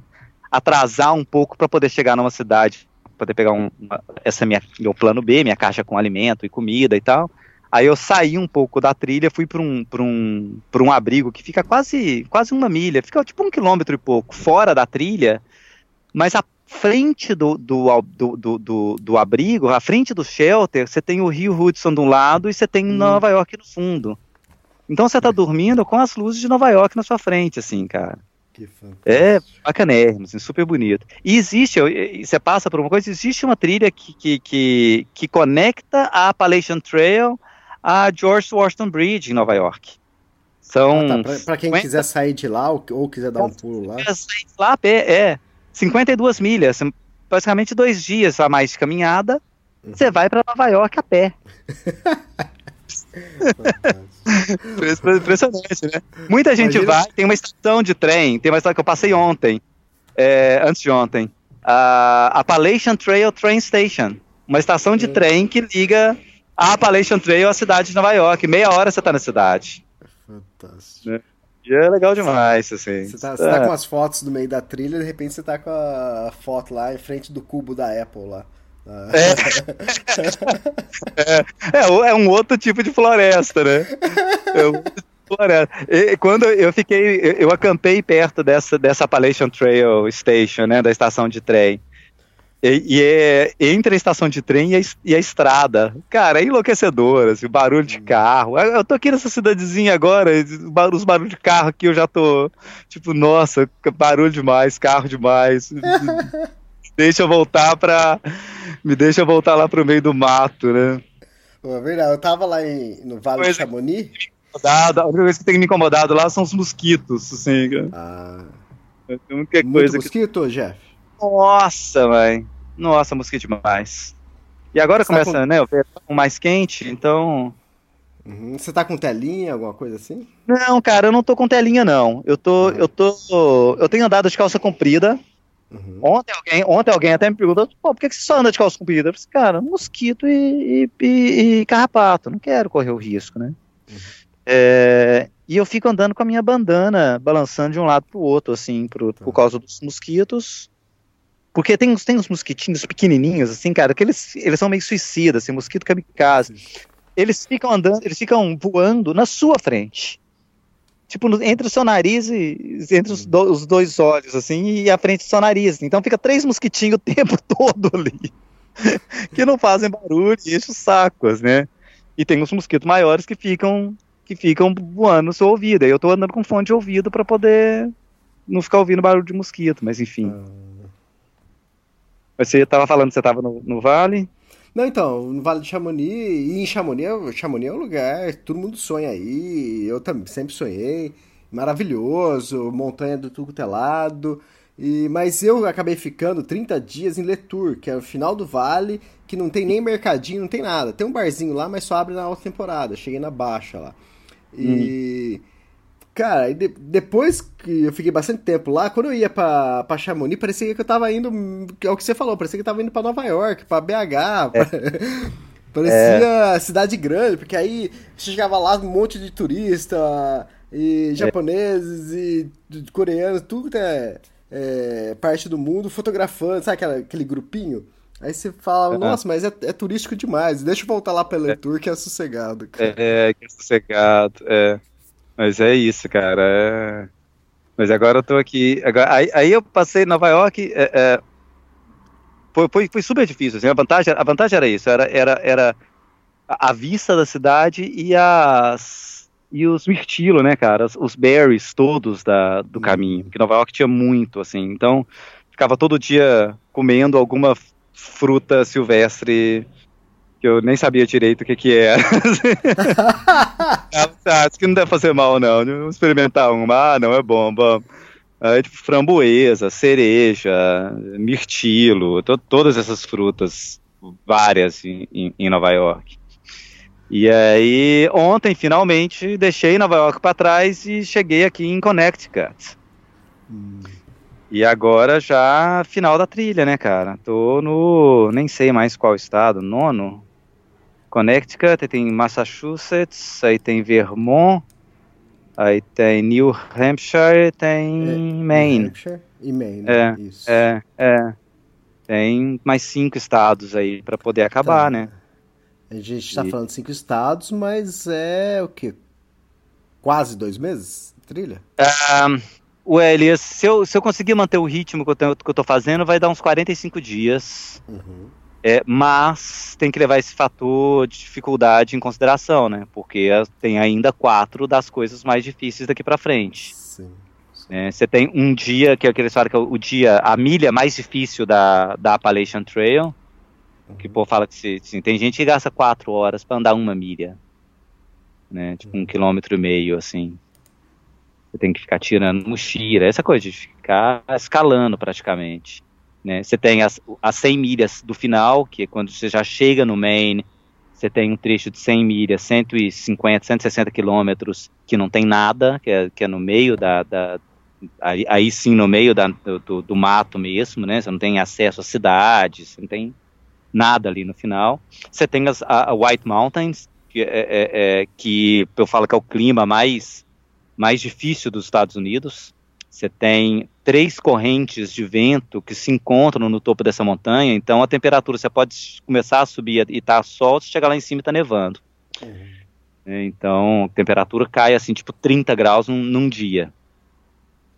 atrasar um pouco para poder chegar numa cidade, poder pegar um, uma- essa minha, meu plano B, minha caixa com alimento e comida e tal. Aí eu saí um pouco da trilha, fui para um, pra um, pra um abrigo que fica quase, quase uma milha, fica tipo um quilômetro e pouco fora da trilha, mas à frente do, do, do, do, do, do abrigo, à frente do shelter, você tem o rio Hudson de um lado e você tem Nova York no fundo. Então você tá dormindo com as luzes de Nova York na sua frente, assim, cara. Que fantástico. É bacanérrimo, assim, super bonito. E existe, você passa por uma coisa, existe uma trilha que, que, que, que conecta a Appalachian Trail a George Washington Bridge em Nova York. São Ah, tá, pra, pra quem 50 quiser sair de lá ou, ou quiser dar um pulo lá. milhas lá a pé, é. 52 milhas, são basicamente dois dias a mais de caminhada. Uhum. Você vai para Nova York a pé. <laughs> Impressionante, né? Muita gente Imagina- vai, tem uma estação de trem, tem uma estação que eu passei ontem, é, antes de ontem, a Appalachian Trail Train Station, uma estação de Hum. trem que liga a Appalachian Trail à cidade de Nova York. Meia hora você tá na cidade. Fantástico. Né? E é legal demais, assim. Você tá, você tá com as fotos no meio da trilha e de repente você tá com a foto lá em frente do cubo da Apple lá. Ah, <laughs> É, o- é um outro tipo de floresta, né? É um outro tipo de floresta. E, quando eu fiquei, eu, eu acampei perto dessa, dessa Appalachian Trail Station, né, da estação de trem. E, e é entre a estação de trem e a, e a estrada. Cara, é enlouquecedor, assim, o barulho de carro. Eu, eu tô aqui nessa cidadezinha agora, os barulhos de carro aqui eu já tô, tipo, nossa, barulho demais, carro demais. <laughs> deixa eu voltar pra. Me deixa voltar lá pro meio do mato, né? É verdade, eu tava lá em- no Vale de Chamonix. incomodado. A única coisa que tem me incomodado lá são os mosquitos, assim. cara. Ah, A única muito coisa que. mosquito, Jeff? Nossa, velho. Nossa, mosquito demais. E agora Você tá começa, né, o verão mais quente, então. Uhum. Você tá com telinha, alguma coisa assim? Não, cara, eu não tô com telinha, não. Eu tô. Eu tô. Eu tenho andado de calça comprida. Uhum. Ontem alguém, ontem alguém até me perguntou, pô, por que que você só anda de calça comprida? Eu falei, cara, mosquito e, e- e- e carrapato, não quero correr o risco, né? É, e eu fico andando com a minha bandana, balançando de um lado pro outro, assim, pro- por causa dos mosquitos. Porque tem, uns- tem uns mosquitinhos pequenininhos, assim, cara, que eles, eles são meio suicidas, assim, mosquito kamikaze. Eles ficam andando, eles ficam voando na sua frente. Tipo, entre o seu nariz e entre os, do- os dois olhos, assim, e a frente do seu nariz. Então fica três mosquitinhos o <laughs> tempo todo ali. que não fazem barulho e enchem os sacos, né? E tem os mosquitos maiores que ficam que ficam voando no seu ouvido. Aí eu tô andando com fone de ouvido pra poder não ficar ouvindo barulho de mosquito, mas enfim. Ah. Mas Você tava falando que você tava no, no vale? Não, então, no Vale de Chamonix, e em Chamonix, é- Chamonix é um lugar, todo mundo sonha aí, eu também sempre sonhei, maravilhoso, montanha do tudo telado, e, mas eu acabei ficando 30 dias em Letour, que é o final do vale, que não tem nem mercadinho, não tem nada, tem um barzinho lá, mas só abre na alta temporada, cheguei na baixa lá. E... Cara, e de- depois que eu fiquei bastante tempo lá, quando eu ia pra, pra Chamonix, parecia que eu tava indo. É o que você falou, parecia que eu tava indo pra Nova York, pra BH. pra- <laughs> parecia cidade grande, porque aí você chegava lá um monte de turista, e japoneses, e de- coreanos, tudo que é. é, parte do mundo fotografando, sabe aquela, aquele grupinho? Aí você fala, nossa, mas é, é, turístico demais, deixa eu voltar lá pela é. Tour que é sossegado. Cara. É, que é sossegado, é. Mas é isso, cara. É... Mas agora eu tô aqui. Agora, aí, aí eu passei Nova York. É, é, foi, foi, foi, super difícil. Assim, a, vantagem, a vantagem era isso: era, era, era a vista da cidade e as e os mirtilo, né, cara? Os, berries todos da, do uhum. caminho. Porque Nova York tinha muito, assim. Então, ficava todo dia comendo alguma fruta silvestre que eu nem sabia direito o que que era. <laughs> Acho que não deve fazer mal, não. Vamos experimentar uma. Ah, não, é bom, vamos. Aí, tipo, framboesa, cereja, mirtilo, to todas essas frutas, várias em, em, Nova York. E aí, ontem, finalmente, deixei Nova York para trás e cheguei aqui em Connecticut. Hum. E agora já final da trilha, né, cara? Tô no. nem sei mais qual estado, nono? Connecticut, tem Massachusetts, aí tem Vermont, aí tem New Hampshire, tem é, Maine. New Hampshire e Maine, é, isso. É, é. Tem mais cinco estados aí para poder acabar, tá. né? A gente está e... falando cinco estados, mas é o quê? Quase dois meses trilha? Um, o Elias, se eu, se eu conseguir manter o ritmo que eu, tô, que eu tô fazendo, vai dar uns 45 dias. Uhum. É, mas tem que levar esse fator de dificuldade em consideração, né? Porque tem ainda quatro das coisas mais difíceis daqui para frente. Sim. É, você tem um dia, que é aquele que é o dia, a milha mais difícil da, da Appalachian Trail, uhum. que pô, fala que se, assim, tem gente que gasta quatro horas para andar uma milha, né? Tipo uhum. um quilômetro e meio, assim. Você tem que ficar tirando mochila, essa coisa de ficar escalando praticamente. Né? Você tem as, as 100 milhas do final, que é quando você já chega no Maine, você tem um trecho de 100 milhas, 150, 160 quilômetros, que não tem nada, que é, que é no meio da, da aí, aí, sim no meio da, do, do, mato mesmo, né? Você não tem acesso à cidade, você não tem nada ali no final. Você tem as a, a White Mountains, que, é, é, é, que eu falo que é o clima mais, mais difícil dos Estados Unidos. Você tem três correntes de vento que se encontram no topo dessa montanha, então a temperatura você pode começar a subir e tá sol, você chega lá em cima e tá nevando. Uhum. Então, a temperatura cai assim, tipo 30 graus num, num dia.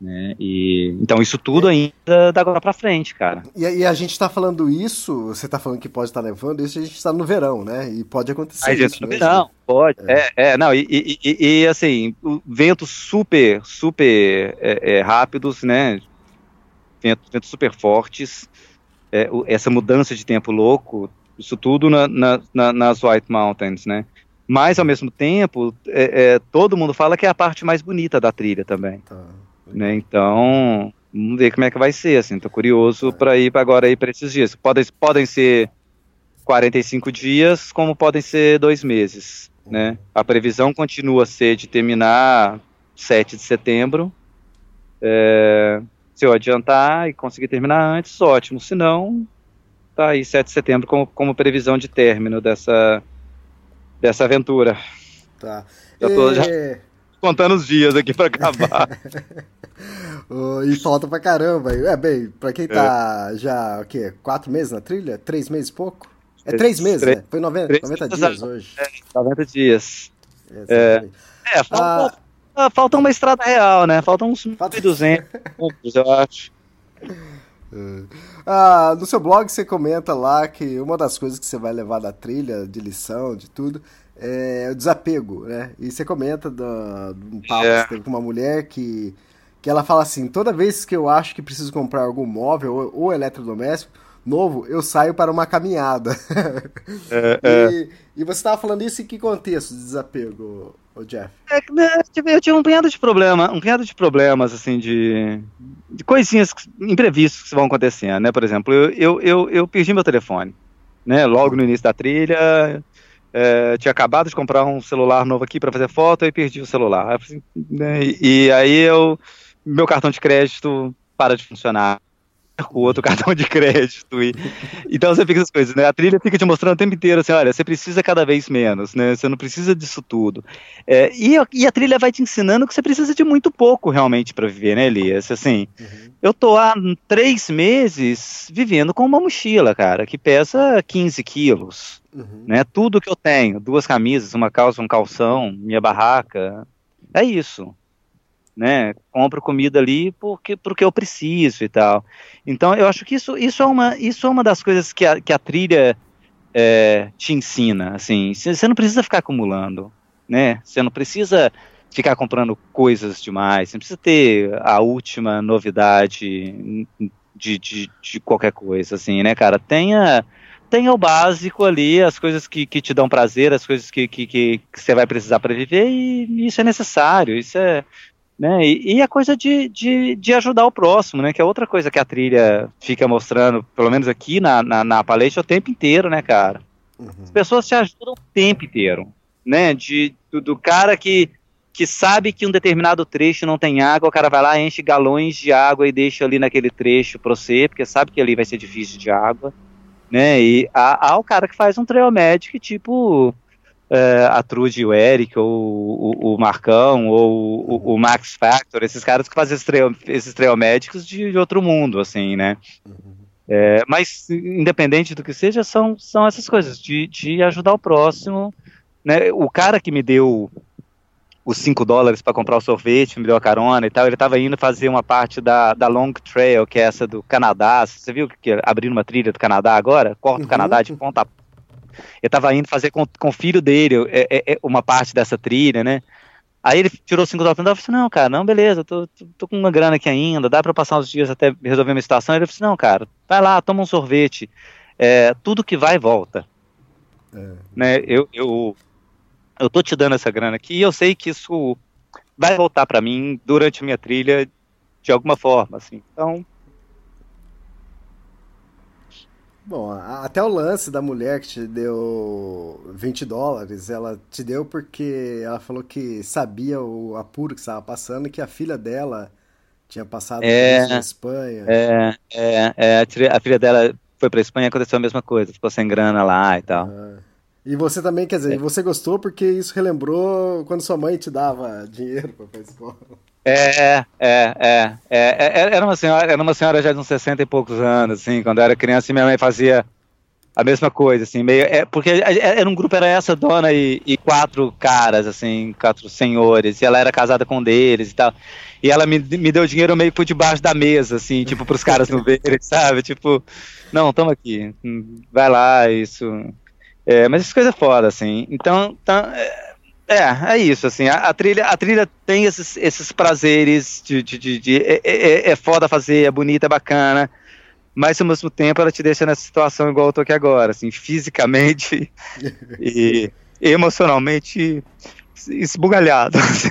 Né? E, então isso tudo ainda da agora para frente, cara. E, e, a gente está falando isso, você está falando que pode estar tá nevando, isso a gente está no verão, né? E pode acontecer. A gente isso no mesmo. verão, pode. É, é, é não, e, e, e, assim, ventos super, super é, é, rápidos, né? Ventos, ventos super fortes, é, essa mudança de tempo louco, isso tudo na, na, na, nas White Mountains, né? Mas ao mesmo tempo, todo mundo fala que é a parte mais bonita da trilha também. Tá. Né? Então, vamos ver como é que vai ser, assim, tô curioso é. para ir agora aí para esses dias. Podem, podem ser 45 dias, como podem ser dois meses, uhum. né? A previsão continua a ser de terminar 7 de setembro. É, se eu adiantar e conseguir terminar antes, ótimo. Se não, tá aí 7 de setembro como, como previsão de término dessa, dessa aventura. Tá. Já tô, já contando os dias aqui para acabar. <laughs> e falta pra caramba. É, bem, pra quem tá é. já, o quê? Quatro meses na trilha? Três meses pouco? É três meses, três, né? Foi 90, 90 dias hoje. É, 90 dias. É, é falta, ah, falta uma estrada real, né? Faltam uns falta... 1.200 eu acho. Ah, no seu blog você comenta lá que uma das coisas que você vai levar da trilha, de lição, de tudo, é o desapego, né? E você comenta do, do um papo é. que teve com uma mulher que, que ela fala assim: toda vez que eu acho que preciso comprar algum móvel ou, ou eletrodoméstico novo, eu saio para uma caminhada. É, <laughs> e, é. e, você estava falando isso em que contexto de desapego, o Jeff? É, né, eu tive um punhado de problema, um punhado de problemas, assim, de, de coisinhas imprevistas que vão acontecendo, né? Por exemplo, eu, eu, eu, eu perdi meu telefone, né? Logo no início da trilha, é, tinha acabado de comprar um celular novo aqui para fazer foto e perdi o celular. Né, e, e, aí eu, meu cartão de crédito para de funcionar. com o outro <laughs> cartão de crédito. E, então você fica essas coisas, né? A trilha fica te mostrando o tempo inteiro assim, olha, você precisa cada vez menos, né? Você não precisa disso tudo. É, e, e, a trilha vai te ensinando que você precisa de muito pouco realmente para viver, né, Elias? Assim, uhum. eu tô há três meses vivendo com uma mochila, cara, que pesa 15 quilos. Uhum. Né? Tudo que eu tenho, duas camisas, uma calça, um calção, minha barraca, é isso né? Compro comida ali porque, porque eu preciso e tal. Então eu acho que isso, isso, é, uma, isso é uma das coisas que a, que a trilha é, te ensina. Assim, você não precisa ficar acumulando, né? Você não precisa ficar comprando coisas demais. Você não precisa ter a última novidade de, de, de qualquer coisa, assim, né, cara? Tenha tenha o básico ali, as coisas que, que te dão prazer, as coisas que, que, que, você vai precisar para viver, e isso é necessário, isso é, né? E, e, a coisa de, de, de, ajudar o próximo, né? Que é outra coisa que a trilha fica mostrando, pelo menos aqui na, na, na palestra, o tempo inteiro, né, cara? Uhum. As pessoas te ajudam o tempo inteiro, né? De, do, do, cara que, que sabe que um determinado trecho não tem água, o cara vai lá, enche galões de água e deixa ali naquele trecho pra você, porque sabe que ali vai ser difícil de água, né? E há, há o cara que faz um trail magic, tipo uh, a Trude o Eric, ou o, o Marcão, ou o, o, Max Factor, esses caras que fazem esses trail, esses trail de, de, outro mundo, assim, né? É, mas, independente do que seja, são, são essas coisas, de, de ajudar o próximo. Né? O cara que me deu os 5 dólares para comprar o sorvete, me deu a carona e tal, ele estava indo fazer uma parte da, da Long Trail, que é essa do Canadá. Você viu que abrindo uma trilha do Canadá agora? Corta uhum. o Canadá de ponta a eu tava indo fazer com, com o filho dele é, é, é uma parte dessa trilha, né? Aí ele tirou cinco dólares e falou assim, não, cara, não, beleza, tô, tô, tô, com uma grana aqui ainda, dá para passar uns dias até resolver uma situação. Ele falou assim, não, cara, vai lá, toma um sorvete. É, tudo que vai, volta. É. Né, eu, eu, eu tô te dando essa grana aqui e eu sei que isso vai voltar para mim durante a minha trilha de alguma forma, assim. Então, Bom, até o lance da mulher que te deu 20 dólares, ela te deu porque ela falou que sabia o apuro que estava passando e que a filha dela tinha passado é, na Espanha. É, é, é, a filha dela foi pra Espanha e aconteceu a mesma coisa, ficou sem grana lá e tal. Uhum. E você também, quer dizer, é. você gostou porque isso relembrou quando sua mãe te dava dinheiro pra ir pra escola. É, é, é, é, Era uma senhora, era uma senhora já de uns 60 e poucos anos, assim, quando eu era criança, e minha mãe fazia a mesma coisa, assim, meio. É, porque era um grupo, era essa dona e, e, quatro caras, assim, quatro senhores, e ela era casada com um deles e tal. E ela me, me deu dinheiro meio por debaixo da mesa, assim, tipo, pros caras não verem, <laughs> sabe? Tipo, não, toma aqui, vai lá, isso. É, mas isso coisa foda, assim. Então, tá, é, é, é isso, assim, a, a, trilha, a trilha tem esses, esses prazeres de, de, de, de é, é, é, é, foda fazer, é bonita, é bacana, mas ao mesmo tempo ela te deixa nessa situação igual eu tô aqui agora, assim, fisicamente <laughs> e emocionalmente esbugalhado. Assim.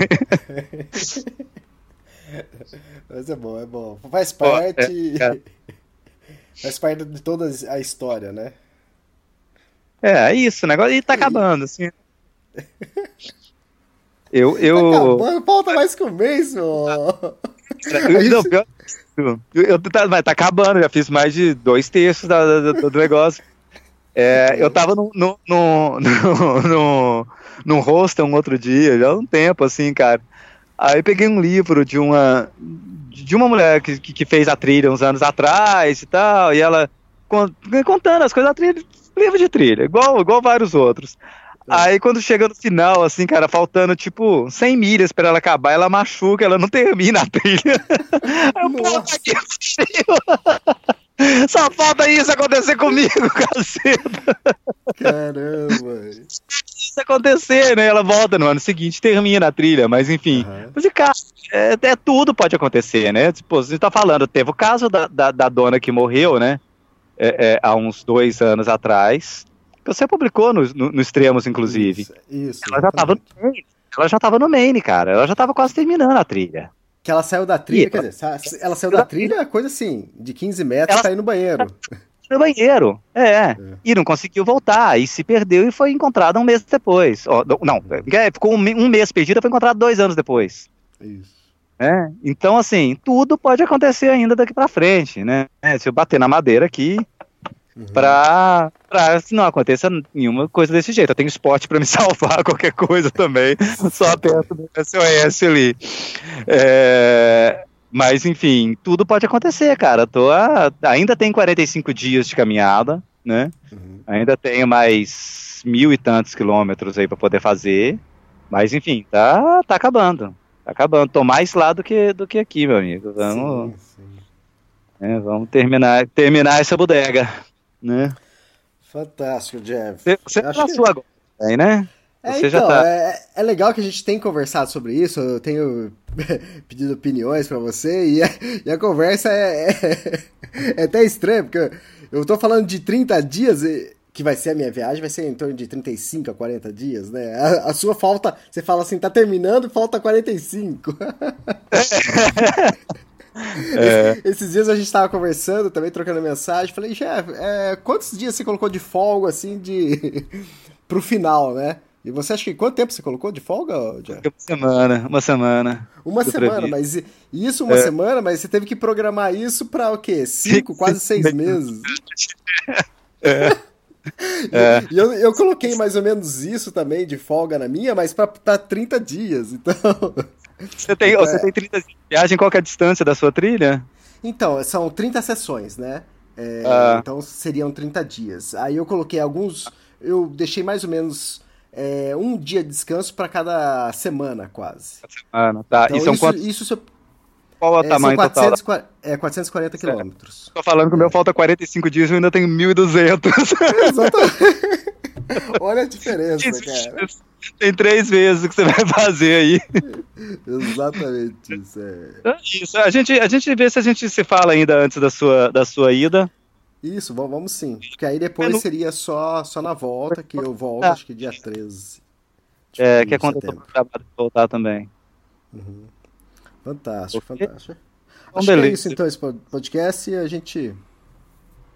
mas é bom, é bom. Faz parte. É, é. <laughs> Faz parte de toda a história, né? É, é isso, o negócio e tá acabando, assim. Eu. eu... Tá acabando, falta mais que um mês, meu. <laughs> Não, pior, eu, eu, tá, mas tá acabando, já fiz mais de dois terços da, da, do negócio. É, eu tava no, no, no, no, no, no hostel um outro dia, já há um tempo, assim, cara. Aí peguei um livro de uma de uma mulher que, que fez a trilha uns anos atrás e tal, e ela contando as coisas da trilha, livro de trilha, igual, igual vários outros. Aí quando chega no final, assim, cara, faltando tipo 100 milhas pra ela acabar, ela machuca, ela não termina a trilha. <laughs> Aí eu, <laughs> Só falta isso acontecer comigo, <laughs> caceta. Caramba. Isso acontecer, né? Ela volta no ano seguinte, termina a trilha, mas enfim. Uhum. Mas, cara, é, é, tudo pode acontecer, né? Tipo, você tá falando, teve o caso da, da, da dona que morreu, né? É, é, há uns dois anos atrás. Você publicou no, no, no Extremos, inclusive. Isso, isso ela já tava no Maine. Ela já tava no Maine, cara. Ela já tava quase terminando a trilha. Que ela saiu da trilha, e, quer dizer, ela saiu da trilha, coisa assim, de 15 metros, ela saiu no banheiro. No banheiro, é, é. E não conseguiu voltar, e se perdeu e foi encontrada um mês depois. Oh, não, é, ficou um, um mês perdida, foi encontrada dois anos depois. Isso. Né? Então, assim, tudo pode acontecer ainda daqui para frente, né? Se eu bater na madeira aqui, uhum. pra, pra não aconteça nenhuma coisa desse jeito. Eu tenho esporte para me <laughs> salvar, qualquer coisa também, só perto do SOS ali. É, mas, enfim, tudo pode acontecer, cara. Tô a, ainda tem 45 dias de caminhada, né? Uhum. Ainda tenho mais mil e tantos quilômetros aí para poder fazer. Mas, enfim, tá, tá acabando. Tá acabando. Tô mais lá do que, do que aqui, meu amigo. Vamos, sim, sim. É, vamos terminar, terminar essa bodega, né? Fantástico, Jeff. Você, você passou que... agora, aí, né? É, Você então, tá... é, é, legal que a gente tem conversado sobre isso, eu tenho <laughs> pedido opiniões para você, e a, e a conversa é, é, <laughs> é, até estranha, porque eu tô falando de 30 dias, que vai ser a minha viagem, vai ser em torno de 35 a 40 dias, né? A, a sua falta, você fala assim, tá terminando, falta 45. <laughs> É. Esses dias a gente tava conversando, também trocando mensagem, falei, Jeff, é, quantos dias você colocou de folga, assim, de... <laughs> pro final, né? E você acha que quanto tempo você colocou de folga, Jeff? Uma semana, uma semana. Uma semana, mas isso uma é. semana, mas você teve que programar isso para o quê? Cinco, quase <laughs> seis meses. É. <laughs> É. E eu, eu coloquei mais ou menos isso também de folga na minha, mas para 30 dias, então. Você tem, você tem 30 dias de viagem, qual é a distância da sua trilha? Então, são 30 sessões, né? É, ah. Então seriam 30 dias. Aí eu coloquei alguns. Eu deixei mais ou menos é, um dia de descanso para cada semana, quase. Semana, tá. Então, e são isso, quantos... isso se Qual é o tamanho 400, total? É 440 quilômetros. Tô falando que o meu falta 45 dias e eu ainda tenho 1.200. <laughs> Exatamente. <laughs> Olha a diferença, cara. Tem três vezes o que você vai fazer aí. Exatamente isso. É. Isso, a gente, a gente vê se a gente se fala ainda antes da sua, da sua ida. Isso, vamos sim. Porque aí depois não... seria só, só na volta, que eu volto, ah. acho que dia 13. É, que é quando eu tô voltar também. Uhum. Fantástico, fantástico. Então, acho beleza. que é isso então, esse podcast, e a gente...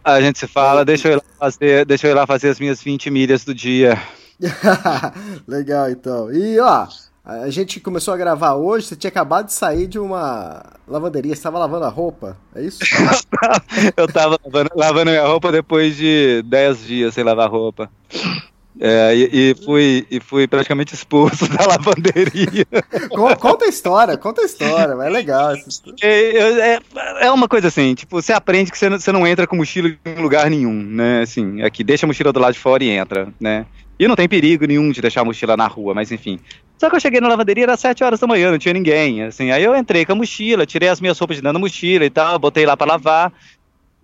A gente se fala, deixa eu, ir lá fazer, deixa eu ir lá fazer as minhas 20 milhas do dia. <laughs> Legal, então. E, ó, a gente começou a gravar hoje, você tinha acabado de sair de uma lavanderia, você estava lavando a roupa, é isso? <laughs> eu estava lavando, lavando minha roupa depois de 10 dias sem lavar roupa. É, e, e, fui, e fui praticamente expulso <laughs> da lavanderia. Conta a história, conta a história, é legal. <laughs> É, é, é, uma coisa assim, tipo, você aprende que você não, você não entra com mochila em lugar nenhum, né? Assim, aqui deixa a mochila do lado de fora e entra, né? E não tem perigo nenhum de deixar a mochila na rua, mas enfim. Só que eu cheguei na lavanderia, era 7 horas da manhã, não tinha ninguém. Assim, aí eu entrei com a mochila, tirei as minhas roupas de dentro da mochila e tal, botei lá para lavar.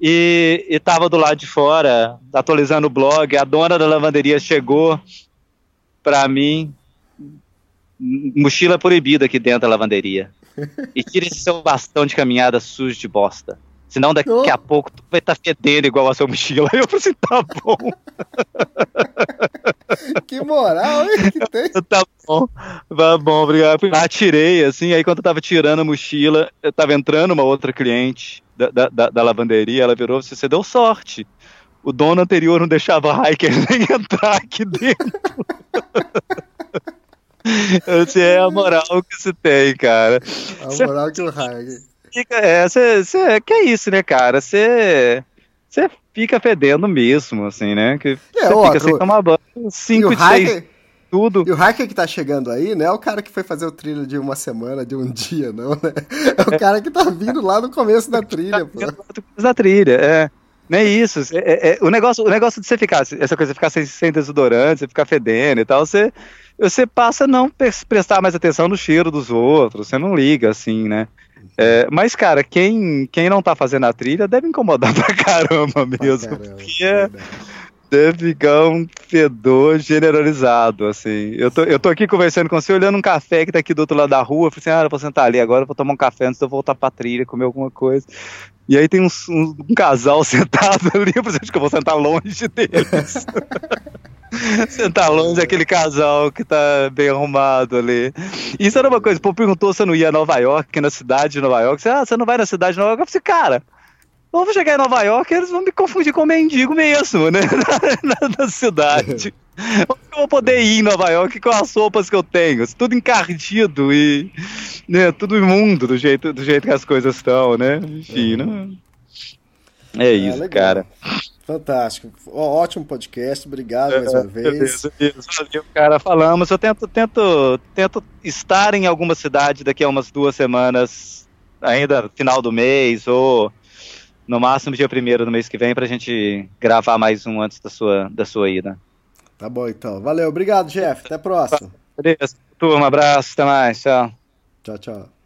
E, e tava do lado de fora, atualizando o blog. A dona da lavanderia chegou pra mim. Mochila proibida aqui dentro da lavanderia. E tire seu bastão de caminhada sujo de bosta. Senão daqui oh. a pouco tu vai estar tá fedendo igual a sua mochila. <laughs> Eu falei assim, tá bom. <laughs> que moral, hein? Que <laughs> tem? Tá bom, tá bom, obrigado. Lá tirei, assim, aí quando eu tava tirando a mochila, eu tava entrando uma outra cliente da, da, da lavanderia, ela virou, você, você deu sorte. O dono anterior não deixava hiker nem entrar aqui dentro. eu disse, é a moral que você tem, cara. A moral que o hiker fica, é, cê, cê, que é isso, né, cara? Você você fica fedendo mesmo, assim, né? Que é, você fica sem tomar banho, 5 de 6, tudo. E o hacker que tá chegando aí, não é o cara que foi fazer o trilho de uma semana, de um <laughs> dia, não, né? É o cara que tá vindo lá no começo da <laughs> trilha, pô. Da trilha, é. Nem é isso. É, é, é, o, negócio, o negócio de você ficar, essa coisa de ficar sem, sem desodorante, você ficar fedendo e tal, você, você passa a não prestar mais atenção no cheiro dos outros, você não liga, assim, né? É, mas, cara, quem, quem não tá fazendo a trilha deve incomodar <laughs> pra caramba mesmo. Pra caramba, porque é deve ficar um fedor generalizado, assim. Eu tô, eu tô aqui conversando com você, olhando um café que tá aqui do outro lado da rua. Falei assim, ah, eu vou sentar ali agora, vou tomar um café antes de eu voltar pra trilha, comer alguma coisa. E aí tem um, um, um casal <laughs> sentado ali, eu falei, acho que eu vou sentar longe deles. <laughs> sentar longe daquele casal que tá bem arrumado ali. Isso era uma coisa, o povo perguntou se eu não ia a Nova York, na cidade de Nova York. Você, ah, você não vai na cidade de Nova York? Eu falei, cara, vamos chegar em Nova York eles vão me confundir com mendigo mesmo, né? <laughs> na, na, na cidade. vou poder ir em Nova York com as roupas que eu tenho? Tudo encardido e né, tudo imundo do jeito, do jeito que as coisas estão, né? Enfim. É, é isso, cara. Fantástico. Ótimo podcast, obrigado mais uma vez. Valeu, cara. Falamos. Eu tento, tento, tento estar em alguma cidade daqui a umas duas semanas, ainda final do mês, ou no máximo dia primeiro do mês que vem, pra gente gravar mais um antes da sua, da sua ida. Tá bom, então. Valeu, obrigado, Jeff. Até a próxima. Beleza. Turma, abraço, até mais. Tchau. Tchau, tchau.